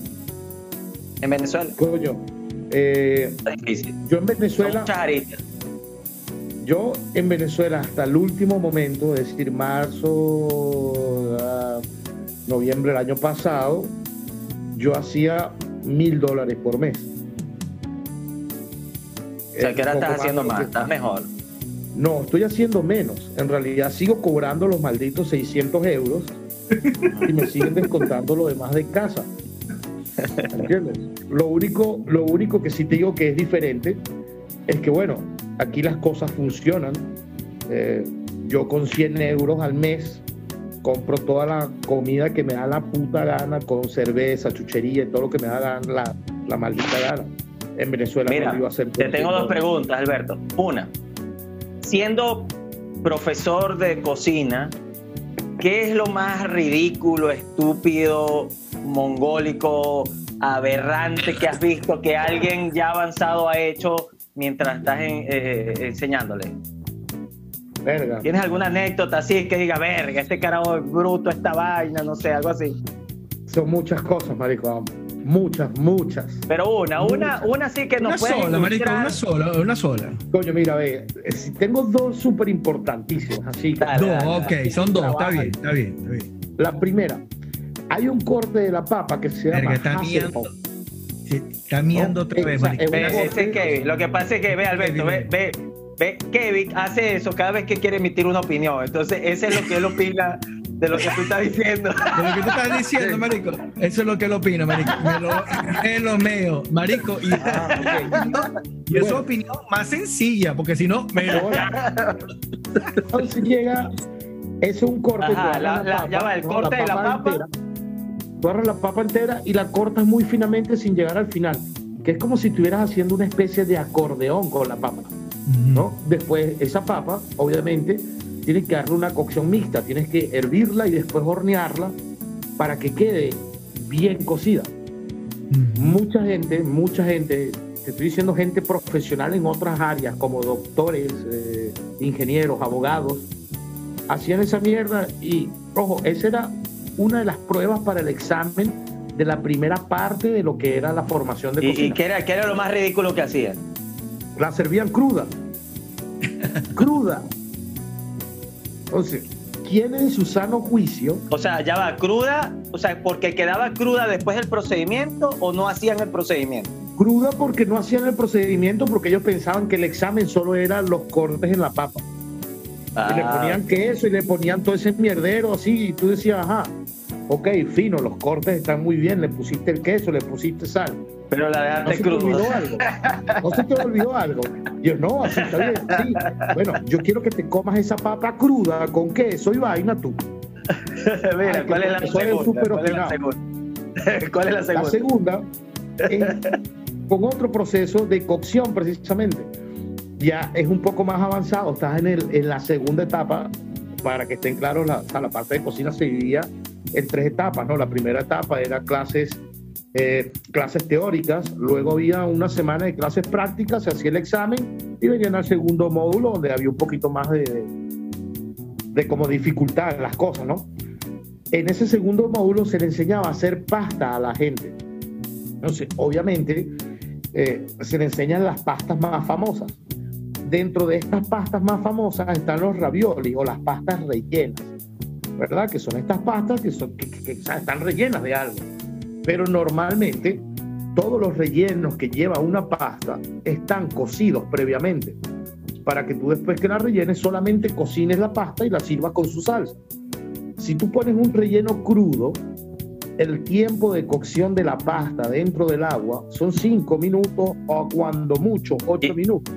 en Venezuela? Coño, eh, yo en Venezuela, yo en Venezuela hasta el último momento, es decir, marzo, ah, noviembre del año pasado, yo hacía mil dólares por mes. O sea, que ahora estás haciendo más, que- estás mejor. No, estoy haciendo menos. En realidad sigo cobrando los malditos 600 euros y me siguen descontando lo demás de casa. ¿Entiendes? Lo único, lo único que sí te digo que es diferente es que, bueno, aquí las cosas funcionan. Eh, yo con 100 euros al mes compro toda la comida que me da la puta gana con cerveza, chuchería y todo lo que me da la, la, la maldita gana. En Venezuela Mira, no lo iba a hacer Te tengo 100 dos preguntas, Alberto. Una, siendo profesor de cocina, ¿qué es lo más ridículo, estúpido, mongólico, aberrante que has visto que alguien ya avanzado ha hecho mientras estás en- eh, enseñándole? Verga. ¿Tienes alguna anécdota así que diga, verga, este carajo es bruto, esta vaina, no sé, algo así? Son muchas cosas, marico. Muchas, muchas. Pero una, una, una sí que nos Una puede sola, marico, una sola, una sola. Coño, mira, ve, tengo dos súper importantísimas, así que Dale, Dos, dale, ok, son dos, está bien, está bien, está bien. la primera, hay un corte de la papa que se llama está miando. Sí, Está miando otra vez, marico. ese es Kevin. Lo que pasa es que, ve, Alberto, ve, ve, ve, Kevin hace eso cada vez que quiere emitir una opinión. Entonces, ese es lo que él opina de lo que tú estás diciendo. De lo que tú estás diciendo, marico, eso es lo que él opina, marico. Me lo, es lo mío, marico. Y, Ah, y es su opinión más sencilla, porque si no, me ok. Entonces llega, es un corte. Ajá, la- la- ya va, el ¿no? corte de la papa. entera, tú agarras la papa entera y la cortas muy finamente sin llegar al final, que es como si estuvieras haciendo una especie de acordeón con la papa. ¿no? Después, esa papa, obviamente, tienes que darle una cocción mixta, tienes que hervirla y después hornearla para que quede bien cocida. Mucha gente, mucha gente, te estoy diciendo gente profesional en otras áreas, como doctores, eh, ingenieros, abogados, hacían esa mierda y, ojo, esa era una de las pruebas para el examen de la primera parte de lo que era la formación de ¿Y, cocina y qué, era, qué era lo más ridículo que hacían? la servían cruda. cruda. Entonces, ¿quién en su sano juicio? O sea, ya va, cruda, o sea, porque quedaba cruda después del procedimiento o no hacían el procedimiento. Cruda porque no hacían el procedimiento porque ellos pensaban que el examen solo era los cortes en la papa. Y le Ah, ponían queso y le ponían todo ese mierdero así y tú decías, ajá, ok, fino, los cortes están muy bien, le pusiste el queso, le pusiste sal. Pero la ¿No dejaste olvidó algo? ¿No se te olvidó algo? Yo, no, así está bien, sí. Bueno, yo quiero que te comas esa papa cruda con queso y vaina tú. Mira, Ay, ¿cuál es la segunda? ¿Cuál es la segunda? ¿Cuál es la La segunda? segunda es con otro proceso de cocción precisamente. Ya es un poco más avanzado, estás en, el, en la segunda etapa, para que estén claros, la, la parte de cocina se dividía en tres etapas, ¿no? La primera etapa era clases, eh, clases teóricas, luego había una semana de clases prácticas, se hacía el examen y venían al segundo módulo donde había un poquito más de, de, de como dificultad las cosas, ¿no? En ese segundo módulo se le enseñaba a hacer pasta a la gente. Entonces, obviamente, eh, se le enseñan las pastas más famosas. Dentro de estas pastas más famosas están los ravioli o las pastas rellenas, ¿verdad? Que son estas pastas que, son, que, que- que, están rellenas de algo. Pero normalmente todos los rellenos que lleva una pasta están cocidos previamente para que tú después que la rellenes solamente cocines la pasta y la sirvas con su salsa. si tú pones un relleno crudo, el tiempo de cocción de la pasta dentro del agua son 5 minutos o cuando mucho 8 Y- minutos.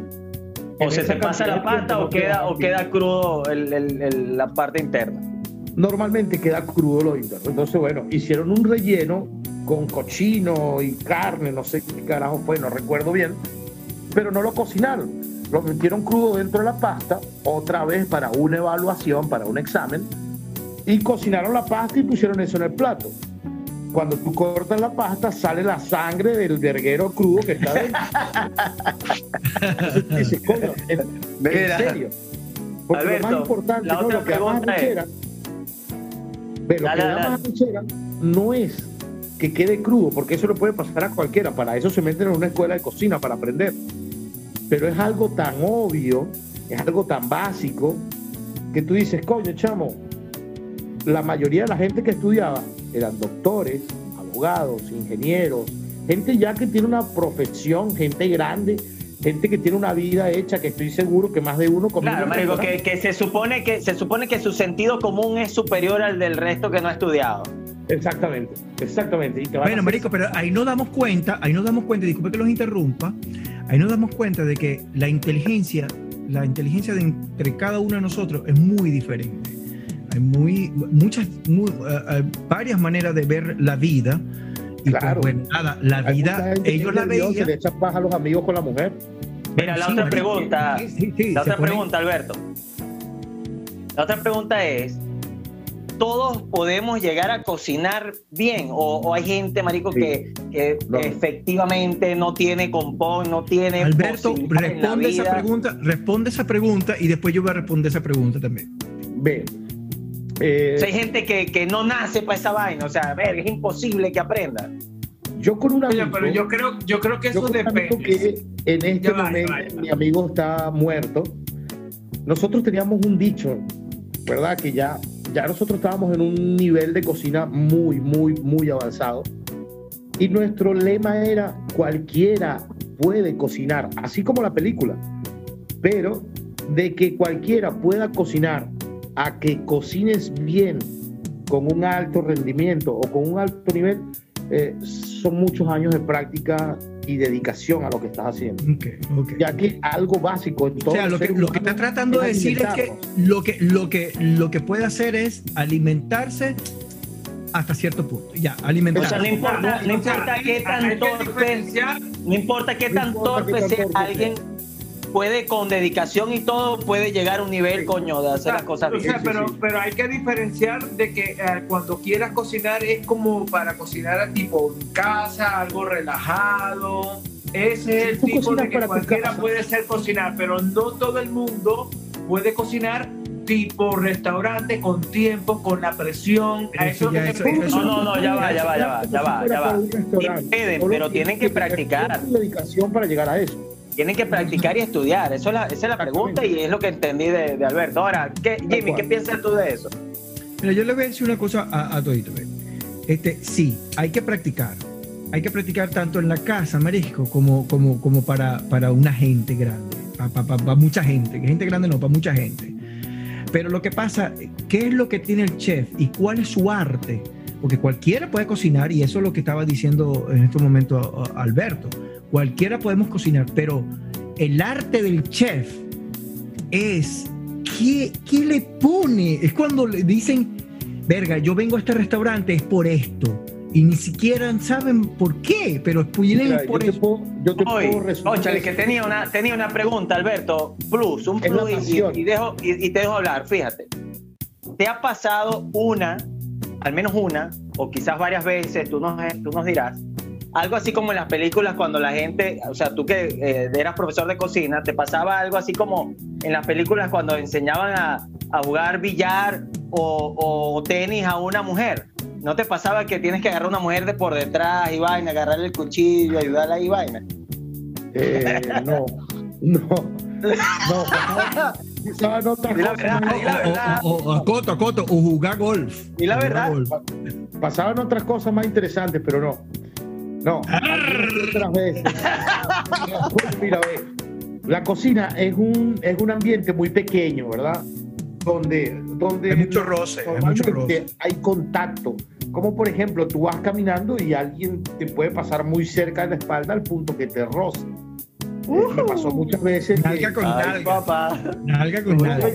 O En se te pasa la pasta o queda, o queda crudo el- el- el- la parte interna. Normalmente queda crudo lo interno. Entonces, bueno, hicieron un relleno con cochino y carne, no sé qué carajo fue, no recuerdo bien, pero no lo cocinaron. Lo metieron crudo dentro de la pasta, otra vez para una evaluación, para un examen, y cocinaron la pasta y pusieron eso en el plato. Cuando tú cortas la pasta, sale la sangre del verguero crudo que está dentro. Entonces dices, coño, en, serio. Porque lo más importante, la ¿no? otra lo que da más pregunta es- ve, lo que da dale. más arrechera no es que quede crudo, porque eso le puede pasar a cualquiera. Para eso se meten en una escuela de cocina para aprender. Pero es algo tan obvio, es algo tan básico, que tú dices, coño, chamo, la mayoría de la gente que estudiaba eran doctores, abogados, ingenieros, gente ya que tiene una profesión, gente grande, gente que tiene una vida hecha, que estoy seguro que más de uno comió Claro, marico, que, que se supone que se supone que su sentido común es superior al del resto que no ha estudiado. Exactamente, exactamente. Y Bueno, marico, pero ahí nos damos cuenta, ahí nos damos cuenta, disculpe que los interrumpa, ahí nos damos cuenta de que la inteligencia, la inteligencia de entre cada uno de nosotros es muy diferente. Hay muy, muchas, muy, eh, varias maneras de ver la vida. Y Claro. pues, bueno, nada, la vida, ellos es la veían. le echan paja a los amigos con la mujer. Mira, la Sí, otra pregunta, sí, sí, sí, la se otra pone- pregunta, Alberto. La otra pregunta es, ¿todos podemos llegar a cocinar bien? ¿O, o hay gente, marico, Sí. que, que No. efectivamente no tiene compón, no tiene Alberto, posibilidad en la responde esa pregunta, responde esa pregunta y después yo voy a responder esa pregunta también. Ve. Eh, O sea, hay gente que, que no nace para esa vaina, o sea, ver, es imposible que aprenda. yo con un Oye, amigo, pero yo creo, yo creo que eso depende. que en este va, momento va, va. mi amigo está muerto. Nosotros teníamos un dicho, ¿verdad? Que ya, ya nosotros estábamos en un nivel de cocina muy, muy, muy avanzado. Y nuestro lema era, cualquiera puede cocinar, así como la película. Pero de que cualquiera pueda cocinar a que cocines bien, con un alto rendimiento o con un alto nivel, eh, son muchos años de práctica y dedicación a lo que estás haciendo. Ok, ok. Ya que algo básico en O sea, lo que, lo que está tratando de decir es que lo que, lo que lo que puede hacer es alimentarse hasta cierto punto. Ya, O alimentarse. sea, no importa, no O sea, importa qué tan torpe, no importa qué No tan torpe sea torpe alguien, puede con dedicación y todo, puede llegar a un nivel, Sí. coño, de hacer las cosas o bien. sea, Sí, sí, pero, sí. pero hay que diferenciar de que eh, cuando quieras cocinar es como para cocinar tipo en casa, algo relajado. Ese es el tipo de que cualquiera puede ser cocinar, pero no todo el mundo puede cocinar tipo restaurante con tiempo, con la presión. A eso me eso- eso- No, no, no, ya va, ya va, ya va, ya va, ya va. Y pueden, pero tienen que practicar. dedicación para llegar a eso. Tienen que practicar y estudiar. Eso es la, esa es la pregunta y es lo que entendí de, de Alberto. Ahora, ¿qué, Jimmy, ¿qué piensas tú de eso? Mira, yo le voy a decir una cosa a, a todito. Este, sí, hay que practicar. Hay que practicar tanto en la casa, marisco, como, como, como para, para una gente grande. Para mucha gente. Gente grande no, para mucha gente. Pero lo que pasa, ¿qué es lo que tiene el chef y cuál es su arte? Porque cualquiera puede cocinar y eso es lo que estaba diciendo en este momento a- a Alberto. Cualquiera podemos cocinar, pero el arte del chef es ¿qué, qué le pone? Es cuando le dicen, verga, yo vengo a este restaurante es por esto. Y ni siquiera saben por qué, pero vienen Mira, yo por te eso. puedo, yo te Hoy, puedo óchale, que eso. tenía una, tenía una pregunta, Alberto. Plus, un Es plus y, pasión. y dejo, y, y te dejo hablar. Fíjate, ¿te ha pasado una, al menos una, o quizás varias veces, tú nos, tú nos dirás, algo así como en las películas cuando la gente, o sea, tú que eh, eras profesor de cocina, te pasaba algo así como en las películas cuando enseñaban a, a jugar billar o, o tenis a una mujer? ¿No te pasaba que tienes que agarrar a una mujer de por detrás y vaina, agarrarle el cuchillo, ayudarla y vaina? Eh, no, no, no. la verdad, la verdad. O, o- o- a coto, a coto, o jugar golf. Y la verdad, golf. Pasaban otras cosas más interesantes, pero no. No, otras veces. Mira, ve, la cocina es un, es un ambiente muy pequeño, ¿verdad? donde, donde Hay mucho roce, hay mucho normalmente roce. hay contacto. Como por ejemplo, tú vas caminando y alguien te puede pasar muy cerca de la espalda al punto que te roce. Eh, me pasó muchas veces. que- Nalga con Ay, nalga. papá. Nalga con nalga.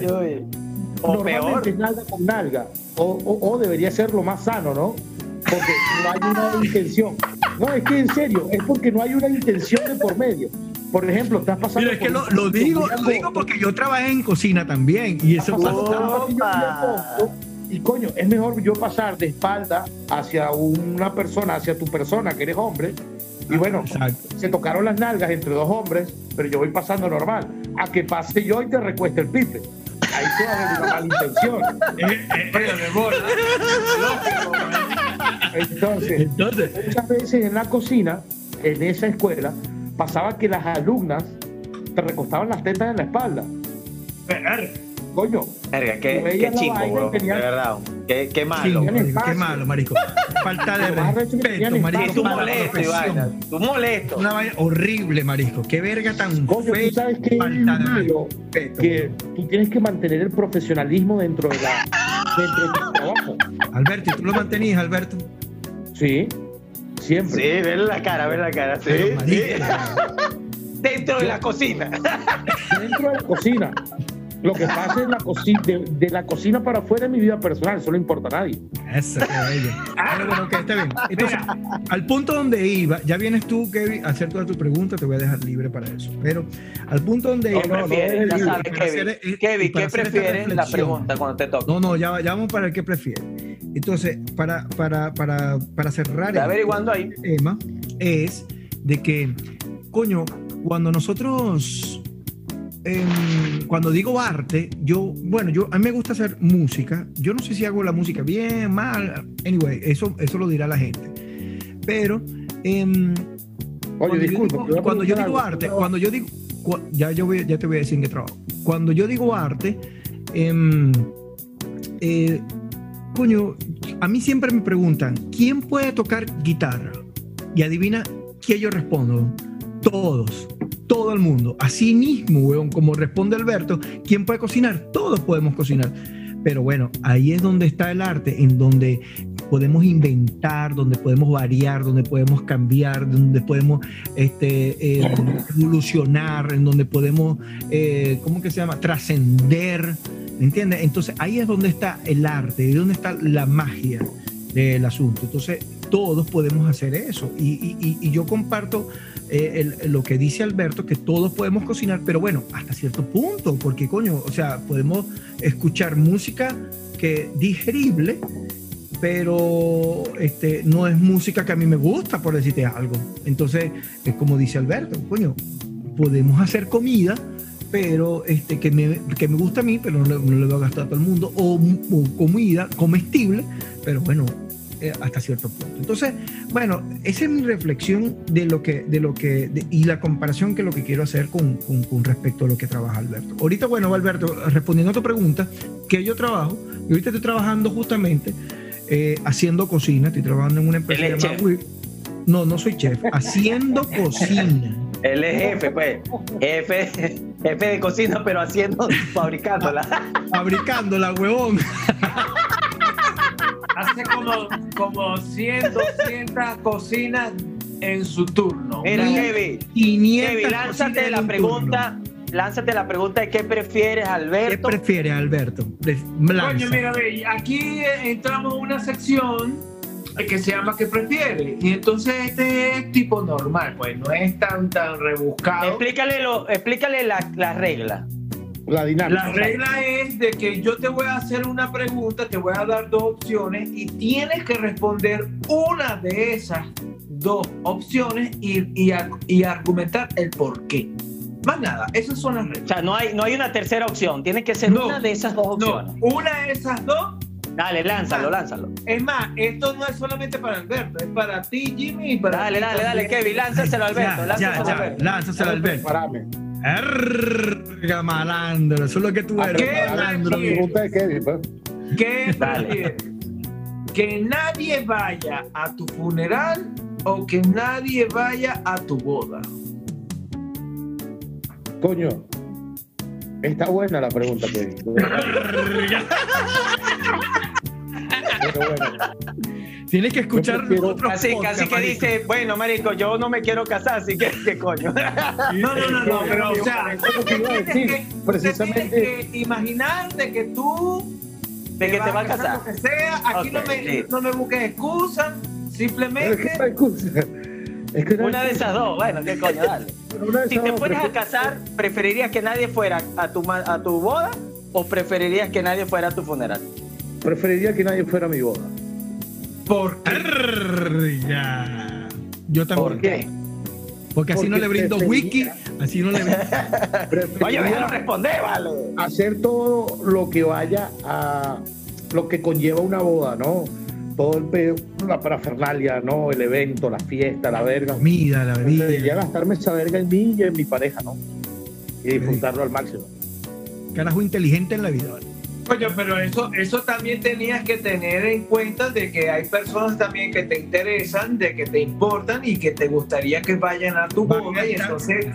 O Normalmente peor. es nalga con nalga. O, o- o debería ser lo más sano, ¿no? Porque no hay una intención. No, es que en serio, es porque no hay una intención de por medio. Por ejemplo, estás pasando. Mira, es que por lo, digo, lo digo porque yo trabajé en cocina también y eso pasa. Y coño, es mejor yo pasar de espalda hacia una persona, hacia tu persona, que eres hombre. Y bueno, Exacto. se tocaron las nalgas entre dos hombres, pero yo voy pasando normal. A que pase yo y te recueste el pipe. Ahí se va a ver una mala intención. Eh, eh, Oye, Entonces, Entonces, muchas veces en la cocina, en esa escuela, pasaba que las alumnas te recostaban las tetas en la espalda. Coño, Verga, qué, qué y bro. De verdad. Qué, malo. Marico, qué malo, marico. Falta de respeto, marico. Tú molesto. Ivana. Tú molesto. Una vaina horrible, marisco. Qué verga tan coño, fea. tú sabes falta de malo respeto. que tú tienes que mantener el profesionalismo dentro de la dentro de tu trabajo. Alberto, ¿y tú lo mantenías, Alberto? Sí, siempre. Sí, ver la cara, ver la cara. Sí, Pero, sí. marico, Dentro de la cocina. Dentro de la cocina. Lo que pasa en la cocina, de, de la cocina para afuera es mi vida personal, eso no importa a nadie. Eso, qué bello. Bueno, bueno, ok, está bien. Entonces, al punto donde iba, ya vienes tú, Kevin, a hacer toda tu pregunta, te voy a dejar libre para eso. Pero al punto donde ¿Qué iba. no, prefieres? no, ya sabes, Kevin. hacer, Kevin, ¿qué prefieres? La pregunta cuando te toca. No, no, ya, ya vamos para el que prefiere. Entonces, para, para, para, para cerrar Está averiguando ahí. el tema, es de que, coño, cuando nosotros, em, cuando digo arte, yo, bueno, yo, a mí me gusta hacer música. Yo no sé si hago la música bien, mal, anyway, eso, eso lo dirá la gente. Pero, em, Oye, disculpa. cuando yo digo arte, cuando yo digo, ya, yo voy- ya te voy a decir en qué trabajo. Cuando yo digo arte, em, eh, coño, a mí siempre me preguntan, ¿quién puede tocar guitarra? Y adivina qué yo respondo. Todos, todo el mundo. Así mismo, weón, como responde Alberto, ¿quién puede cocinar? Todos podemos cocinar. Pero bueno, ahí es donde está el arte, en donde podemos inventar, donde podemos variar, donde podemos cambiar, donde podemos este, eh, evolucionar, en donde podemos, eh, ¿cómo que se llama? Trascender, ¿entiendes? Entonces ahí es donde está el arte, ahí donde está la magia del asunto. Entonces todos podemos hacer eso. Y, yo comparto eh, lo que dice Alberto, que todos podemos cocinar, pero bueno, hasta cierto punto, porque coño, o sea, podemos escuchar música que digerible, pero este, no es música que a mí me gusta, por decirte algo. Entonces, es como dice Alberto, coño, podemos hacer comida, pero este, que, me, gusta a mí, pero no no le voy a gastar a todo el mundo, o, comida comestible, pero bueno, hasta cierto punto. Entonces, bueno, esa es mi reflexión de lo que, de lo que, de- y la comparación que lo que quiero hacer con, con, con respecto a lo que trabaja Alberto. Ahorita, bueno, Alberto, respondiendo a tu pregunta, que yo trabajo, y ahorita estoy trabajando justamente eh, haciendo cocina, estoy trabajando en una empresa llamada No, no soy chef, haciendo cocina. Él es jefe, pues. Jefe, jefe de cocina, pero haciendo, fabricándola. Fabricándola, huevón. Hace como, como 100, 200 cocinas en su turno. Mira, Kevin. 500 Kevin, lánzate en la un pregunta. Lánzate la pregunta de qué prefieres, turno. ¿Qué Alberto. prefieres, Alberto? Coño, mira, ve, aquí entramos a una sección que se llama ¿Qué prefieres? Y entonces este es tipo normal, pues no es tan tan rebuscado. explícale, lo, explícale la, la regla. La dinámica. La regla es de que yo te voy a hacer una pregunta, te voy a dar dos opciones y tienes que responder una de esas dos opciones y, y, y argumentar el por qué. Más nada, esas son las O reglas. sea, no hay, no hay una tercera opción. Tiene que ser No, una de esas dos No, opciones. una de esas dos. Dale, lánzalo, lánzalo. Es más, esto no es solamente para Alberto, es para ti, Jimmy, y para Dale, ti dale, dale. Kevin, lánzaselo, Alberto. Ya, lánzaselo, ya, ya, Alberto. lánzaselo, Alberto. Erga, malandro, eso es lo que tú eres, ¿Qué? malandro. La pregunta de Kevin, pues. ¿Qué prefieres? ¿Que nadie vaya a tu funeral o que nadie vaya a tu boda? Coño, Está buena la pregunta, Kevin. Tienes que escuchar prefiero- otros Así, así que marico. dice, bueno, marico, yo no me quiero casar, así que, ¿qué coño? No, no, no, no, pero o sea, Eso es lo que iba a tienes decir, que, precisamente. tienes que imaginarte que tú De que te va a casar. Lo que sea, aquí no, me, sí. no me busques excusas, simplemente. Es que Una de esas dos, bueno, ¿qué coño? Dale. De Si te fueras a casar, ¿preferirías que nadie fuera a tu, a tu boda o preferirías que nadie fuera a tu funeral? Preferiría que nadie fuera a mi boda. porque Arga. Yo también. ¿Por qué? Porque así no le brindo whisky, preferiría- así no le brindo. Oye, Preferiría déjalo responder, vale. hacer todo lo que vaya a lo que conlleva una boda, ¿no? Todo el pe- la parafernalia, ¿no? El evento, la fiesta, la verga. Comida, la Preferiría bebida. gastarme esa verga en mí y en mi pareja, ¿no? Y disfrutarlo al máximo. Carajo inteligente en la vida. ¿vale? Coño, pero eso, eso también tenías que tener en cuenta de que hay personas también que te interesan, de que te importan y que te gustaría que vayan a tu boda y entonces,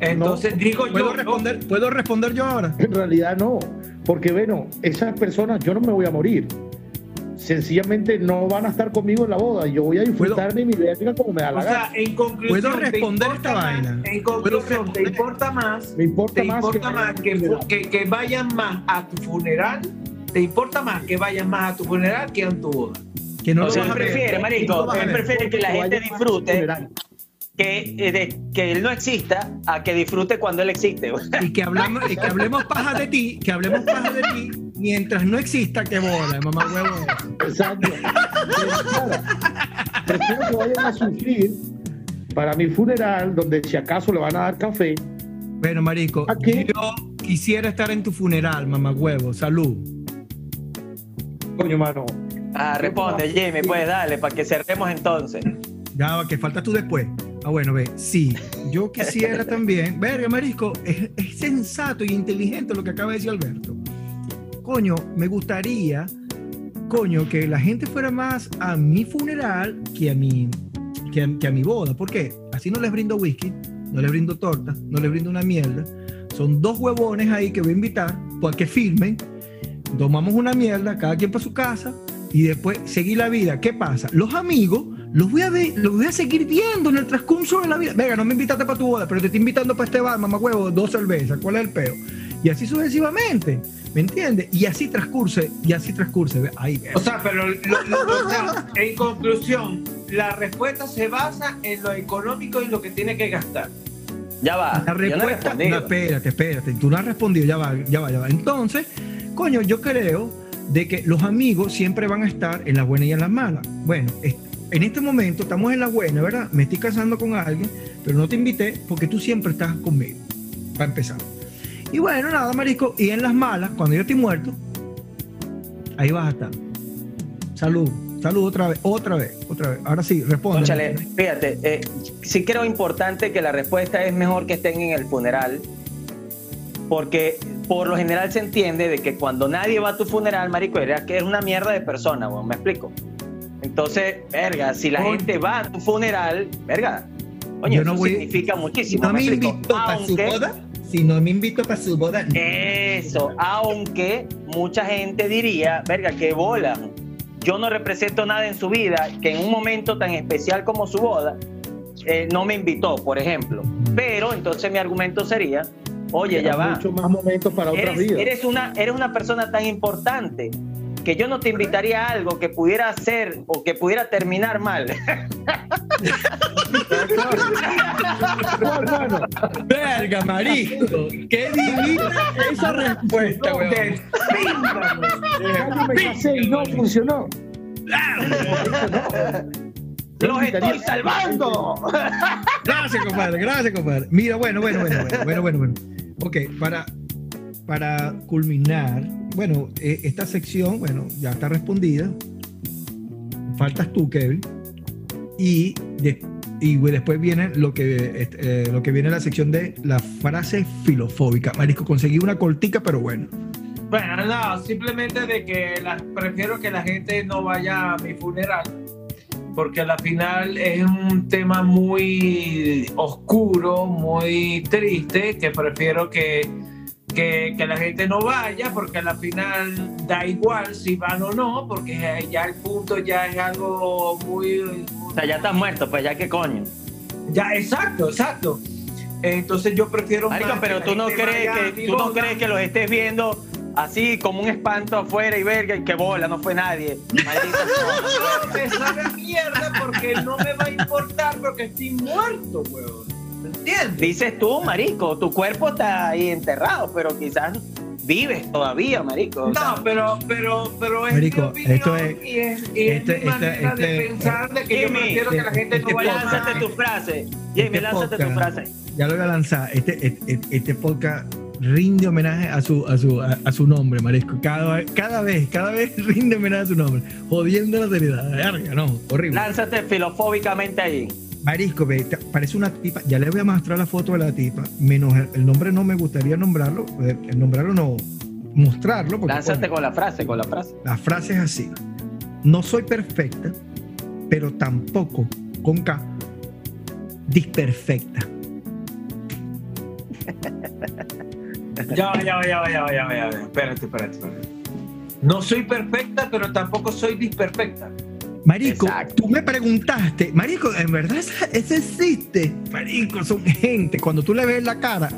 entonces digo ¿Puedo yo, ¿no? responder, ¿Puedo responder yo ahora? En realidad no, porque bueno, esas personas yo no me voy a morir. Sencillamente no van a estar conmigo en la boda. Yo voy a disfrutarme mi verga como me da la o gana. sea, en conclusión, ¿Puedo te responder importa esta más- vaina? En ¿Puedo conclusión, te importa más, Me importa te más importa que más que, fu- que, que vayan más a tu funeral, te importa más que vayan más a tu funeral que a tu boda. Que no O sea, él prefiere, marico, él prefiere que la gente disfrute que, eh, de- que él no exista a que disfrute cuando él existe. Y que hablamos, y que hablemos paja de ti, que hablemos paja de ti, mientras no exista que bola, mamá huevo. Exacto. Pero, Prefiero que vayan a sufrir para mi funeral, donde si acaso le van a dar café. Bueno, marico, ¿A qué? yo quisiera estar en tu funeral, mamá huevo. Salud. Coño, mano. Ah, responde, Jimmy, pues dale, para que cerremos entonces. Ya va, que falta tú después. Ah, bueno, ve, sí, yo quisiera también. Verga, marisco, es, es sensato y inteligente lo que acaba de decir Alberto. Coño, me gustaría, coño, que la gente fuera más a mi funeral que a mi, que a, mi boda. ¿Por qué? Así no les brindo whisky, no les brindo torta, no les brindo una mierda. Son dos huevones ahí que voy a invitar para que firmen. Tomamos una mierda, cada quien para su casa y después seguir la vida. ¿Qué pasa? Los amigos los voy a los voy a seguir viendo en el transcurso de la vida. Venga, no me invitaste para tu boda, pero te estoy invitando para este bar, mamá huevo, dos cervezas, ¿cuál es el peo? Y así sucesivamente, ¿me entiendes? Y así transcurse, y así transcurse. Ahí. O sea, pero lo- lo- o sea, en conclusión, la respuesta se basa en lo económico y lo que tiene que gastar. Ya va. La no respuesta, no, respondido. espérate, espérate, tú no has respondido, ya va, ya va, ya va. Entonces, coño, yo creo de que los amigos siempre van a estar en las buenas y en las malas. Bueno, en este momento estamos en las buenas, ¿verdad? Me estoy casando con alguien, pero no te invité porque tú siempre estás conmigo, para empezar. Y bueno, nada, marisco, y en las malas, cuando yo estoy muerto, ahí vas a estar. Salud, salud otra vez, otra vez, otra vez. Ahora sí, responde. Cónchale, fíjate, eh, sí creo importante que la respuesta es mejor que estén en el funeral, porque por lo general se entiende de que cuando nadie va a tu funeral, marico, eres que eres una mierda de persona, weón, ¿me explico? Entonces, verga, si la gente va a tu funeral, verga, coño, no eso voy- significa Si muchísimo, no me explico? invito para su Aunque- boda, si no me invito para su boda, no. Eso, aunque mucha gente diría, verga, qué bola. Yo no represento nada en su vida que en un momento tan especial como su boda eh, no me invitó, por ejemplo. Pero entonces mi argumento sería, oye, ya va. muchos más momentos para otras Eres, vidas. eres una, eres una persona tan importante que yo no te invitaría a algo que pudiera hacer o que pudiera terminar mal. ¿Cuál, mano? Verga, marisco. Qué divina esa respuesta, No, weón. de- Ya yo me casé y no funcionó. ¡Los estoy salvando! Gracias, compadre. Gracias, compadre. Mira, bueno, bueno, bueno, bueno, bueno, bueno. bueno. Ok, para, para culminar, bueno, eh, esta sección, bueno, ya está respondida. Faltas tú, Kevin. Y, y después viene lo que, este, eh, lo que viene la sección de la frase filofóbica. Marisco, conseguí una cortica, pero bueno. Bueno, no, simplemente de que prefiero que la gente no vaya a mi funeral, porque al final es un tema muy oscuro, muy triste, que prefiero que, que, que la gente no vaya, porque al final da igual si van o no, porque ya el punto ya es algo muy... O sea, ya estás muerto, pues ya qué coño. Ya, exacto, exacto. Entonces yo prefiero... Marico, pero la tú no crees a que tú no crees que los estés viendo así como un espanto afuera y ver que bola, no fue nadie. Maldita me sabe a mierda porque no me va a importar porque estoy muerto, weón. ¿Me entiendes? Dices tú, marico, tu cuerpo está ahí enterrado, pero quizás vives todavía, marico. sea, No, pero, pero, pero es Marico, mi opinión esto es- y es, y es este- mi este- manera de este- pensar de que yo Jimmy, prefiero que la gente este no vaya podcast- a lánzate tu frase. Jamie, Este lánzate tu podcast- frase. Ya lo voy a lanzar. Este, este, este podcast rinde homenaje a su, a su, a, a su nombre, Marisco. Cada, cada vez, cada vez rinde homenaje a su nombre. Jodiendo la seriedad. Verga, no, horrible. Lánzate filofóbicamente ahí. Marisco, parece una tipa. Ya le voy a mostrar la foto de la tipa. Menos el, nombre no me gustaría nombrarlo. eh, El nombrarlo no. Mostrarlo. Porque, Lánzate con la frase, con la frase. la frase es así. No soy perfecta, pero tampoco, con K, disperfecta. Ya, va, ya, va, ya, va, ya, va, ya, va, ya, va. Espérate, espérate, espérate. No soy perfecta, pero tampoco soy disperfecta. Marico, Exacto. tú me preguntaste, Marico, ¿en verdad eso existe? Marico, son gente, cuando tú le ves la cara,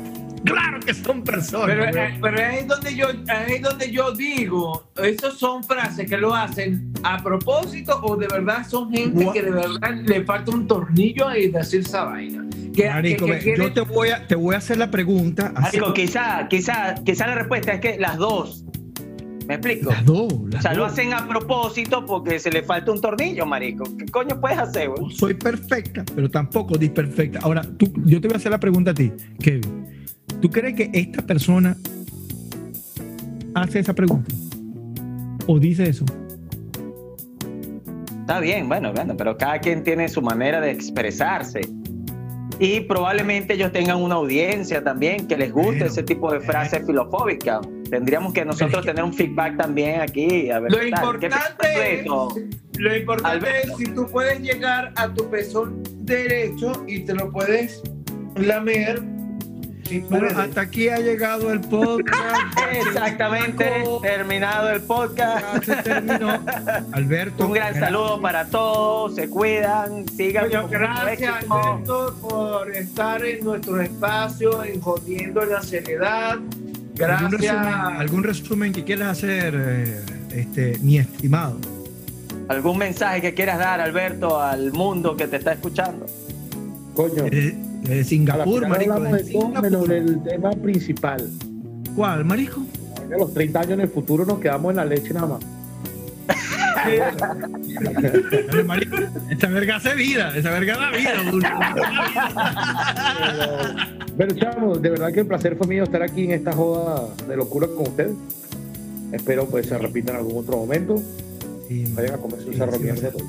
claro que son personas. Pero, eh, pero ahí es donde yo, ahí es donde yo digo, esos son frases que lo hacen a propósito o de verdad son gente que de verdad le falta un tornillo y decir esa vaina. Que, Marico, que- ve, que quiere- yo te voy, a, te voy a hacer la pregunta. así- Marico, quizá, quizá, quizá la respuesta es que las dos. ¿Me explico? las dos, las O sea, lo hacen a propósito porque se le falta un tornillo, marico. ¿Qué coño puedes hacer, güey? Soy perfecta, pero tampoco disperfecta. Ahora, tú, yo te voy a hacer la pregunta a ti, Kevin. ¿Tú crees que esta persona hace esa pregunta? ¿O dice eso? Está bien, bueno, bueno, pero cada quien tiene su manera de expresarse. Y probablemente ellos tengan una audiencia también que les guste ese tipo de frases filofóbicas. Tendríamos que nosotros tener un feedback también aquí. A ver Lo qué tal. ¿Qué importante es, lo importante Alberto. es si tú puedes llegar a tu pezón derecho y te lo puedes lamer. Bueno, hasta aquí ha llegado el podcast. Exactamente, terminado el podcast. Ya se terminó. Alberto. Un gran gra- saludo para todos, se cuidan, sigan mucho gracias. Alberto por estar en nuestro espacio, en Jodiendo en la Seriedad. ¿Algún Gracias. resumen, algún resumen que quieras hacer, eh, este, mi estimado? ¿Algún mensaje que quieras dar, Alberto, al mundo que te está escuchando? Coño. A la Singapur, marico. hablamos desde de todo menos Singapur. del tema principal. ¿Cuál, marico? A los 30 años en el futuro nos quedamos en la leche nada más. Dale, marico. Esa verga hace vida, esa verga da vida. Pero, pero chavos, de verdad que el placer fue mío estar aquí en esta joda de locura con ustedes. Espero pues se repita en algún otro momento. Sí, Vayan a comer su Sí, cerro sí, mierda. verdad.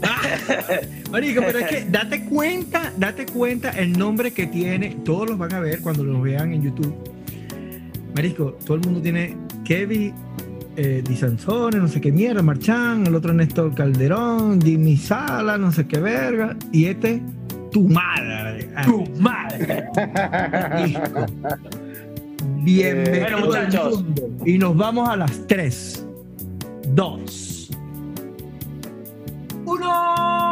Marico, pero es que date cuenta, date cuenta el nombre que tiene. Todos los van a ver cuando los vean en YouTube. Marisco, todo el mundo tiene Kevin eh, Di Sansone, no sé qué mierda, Marchán, el otro Néstor Calderón, Jimmy Sala, no sé qué verga, y este, tu madre. Tu madre. Bienvenidos eh, bueno, muchachos. Al mundo. Y nos vamos a las 3, 2, 1.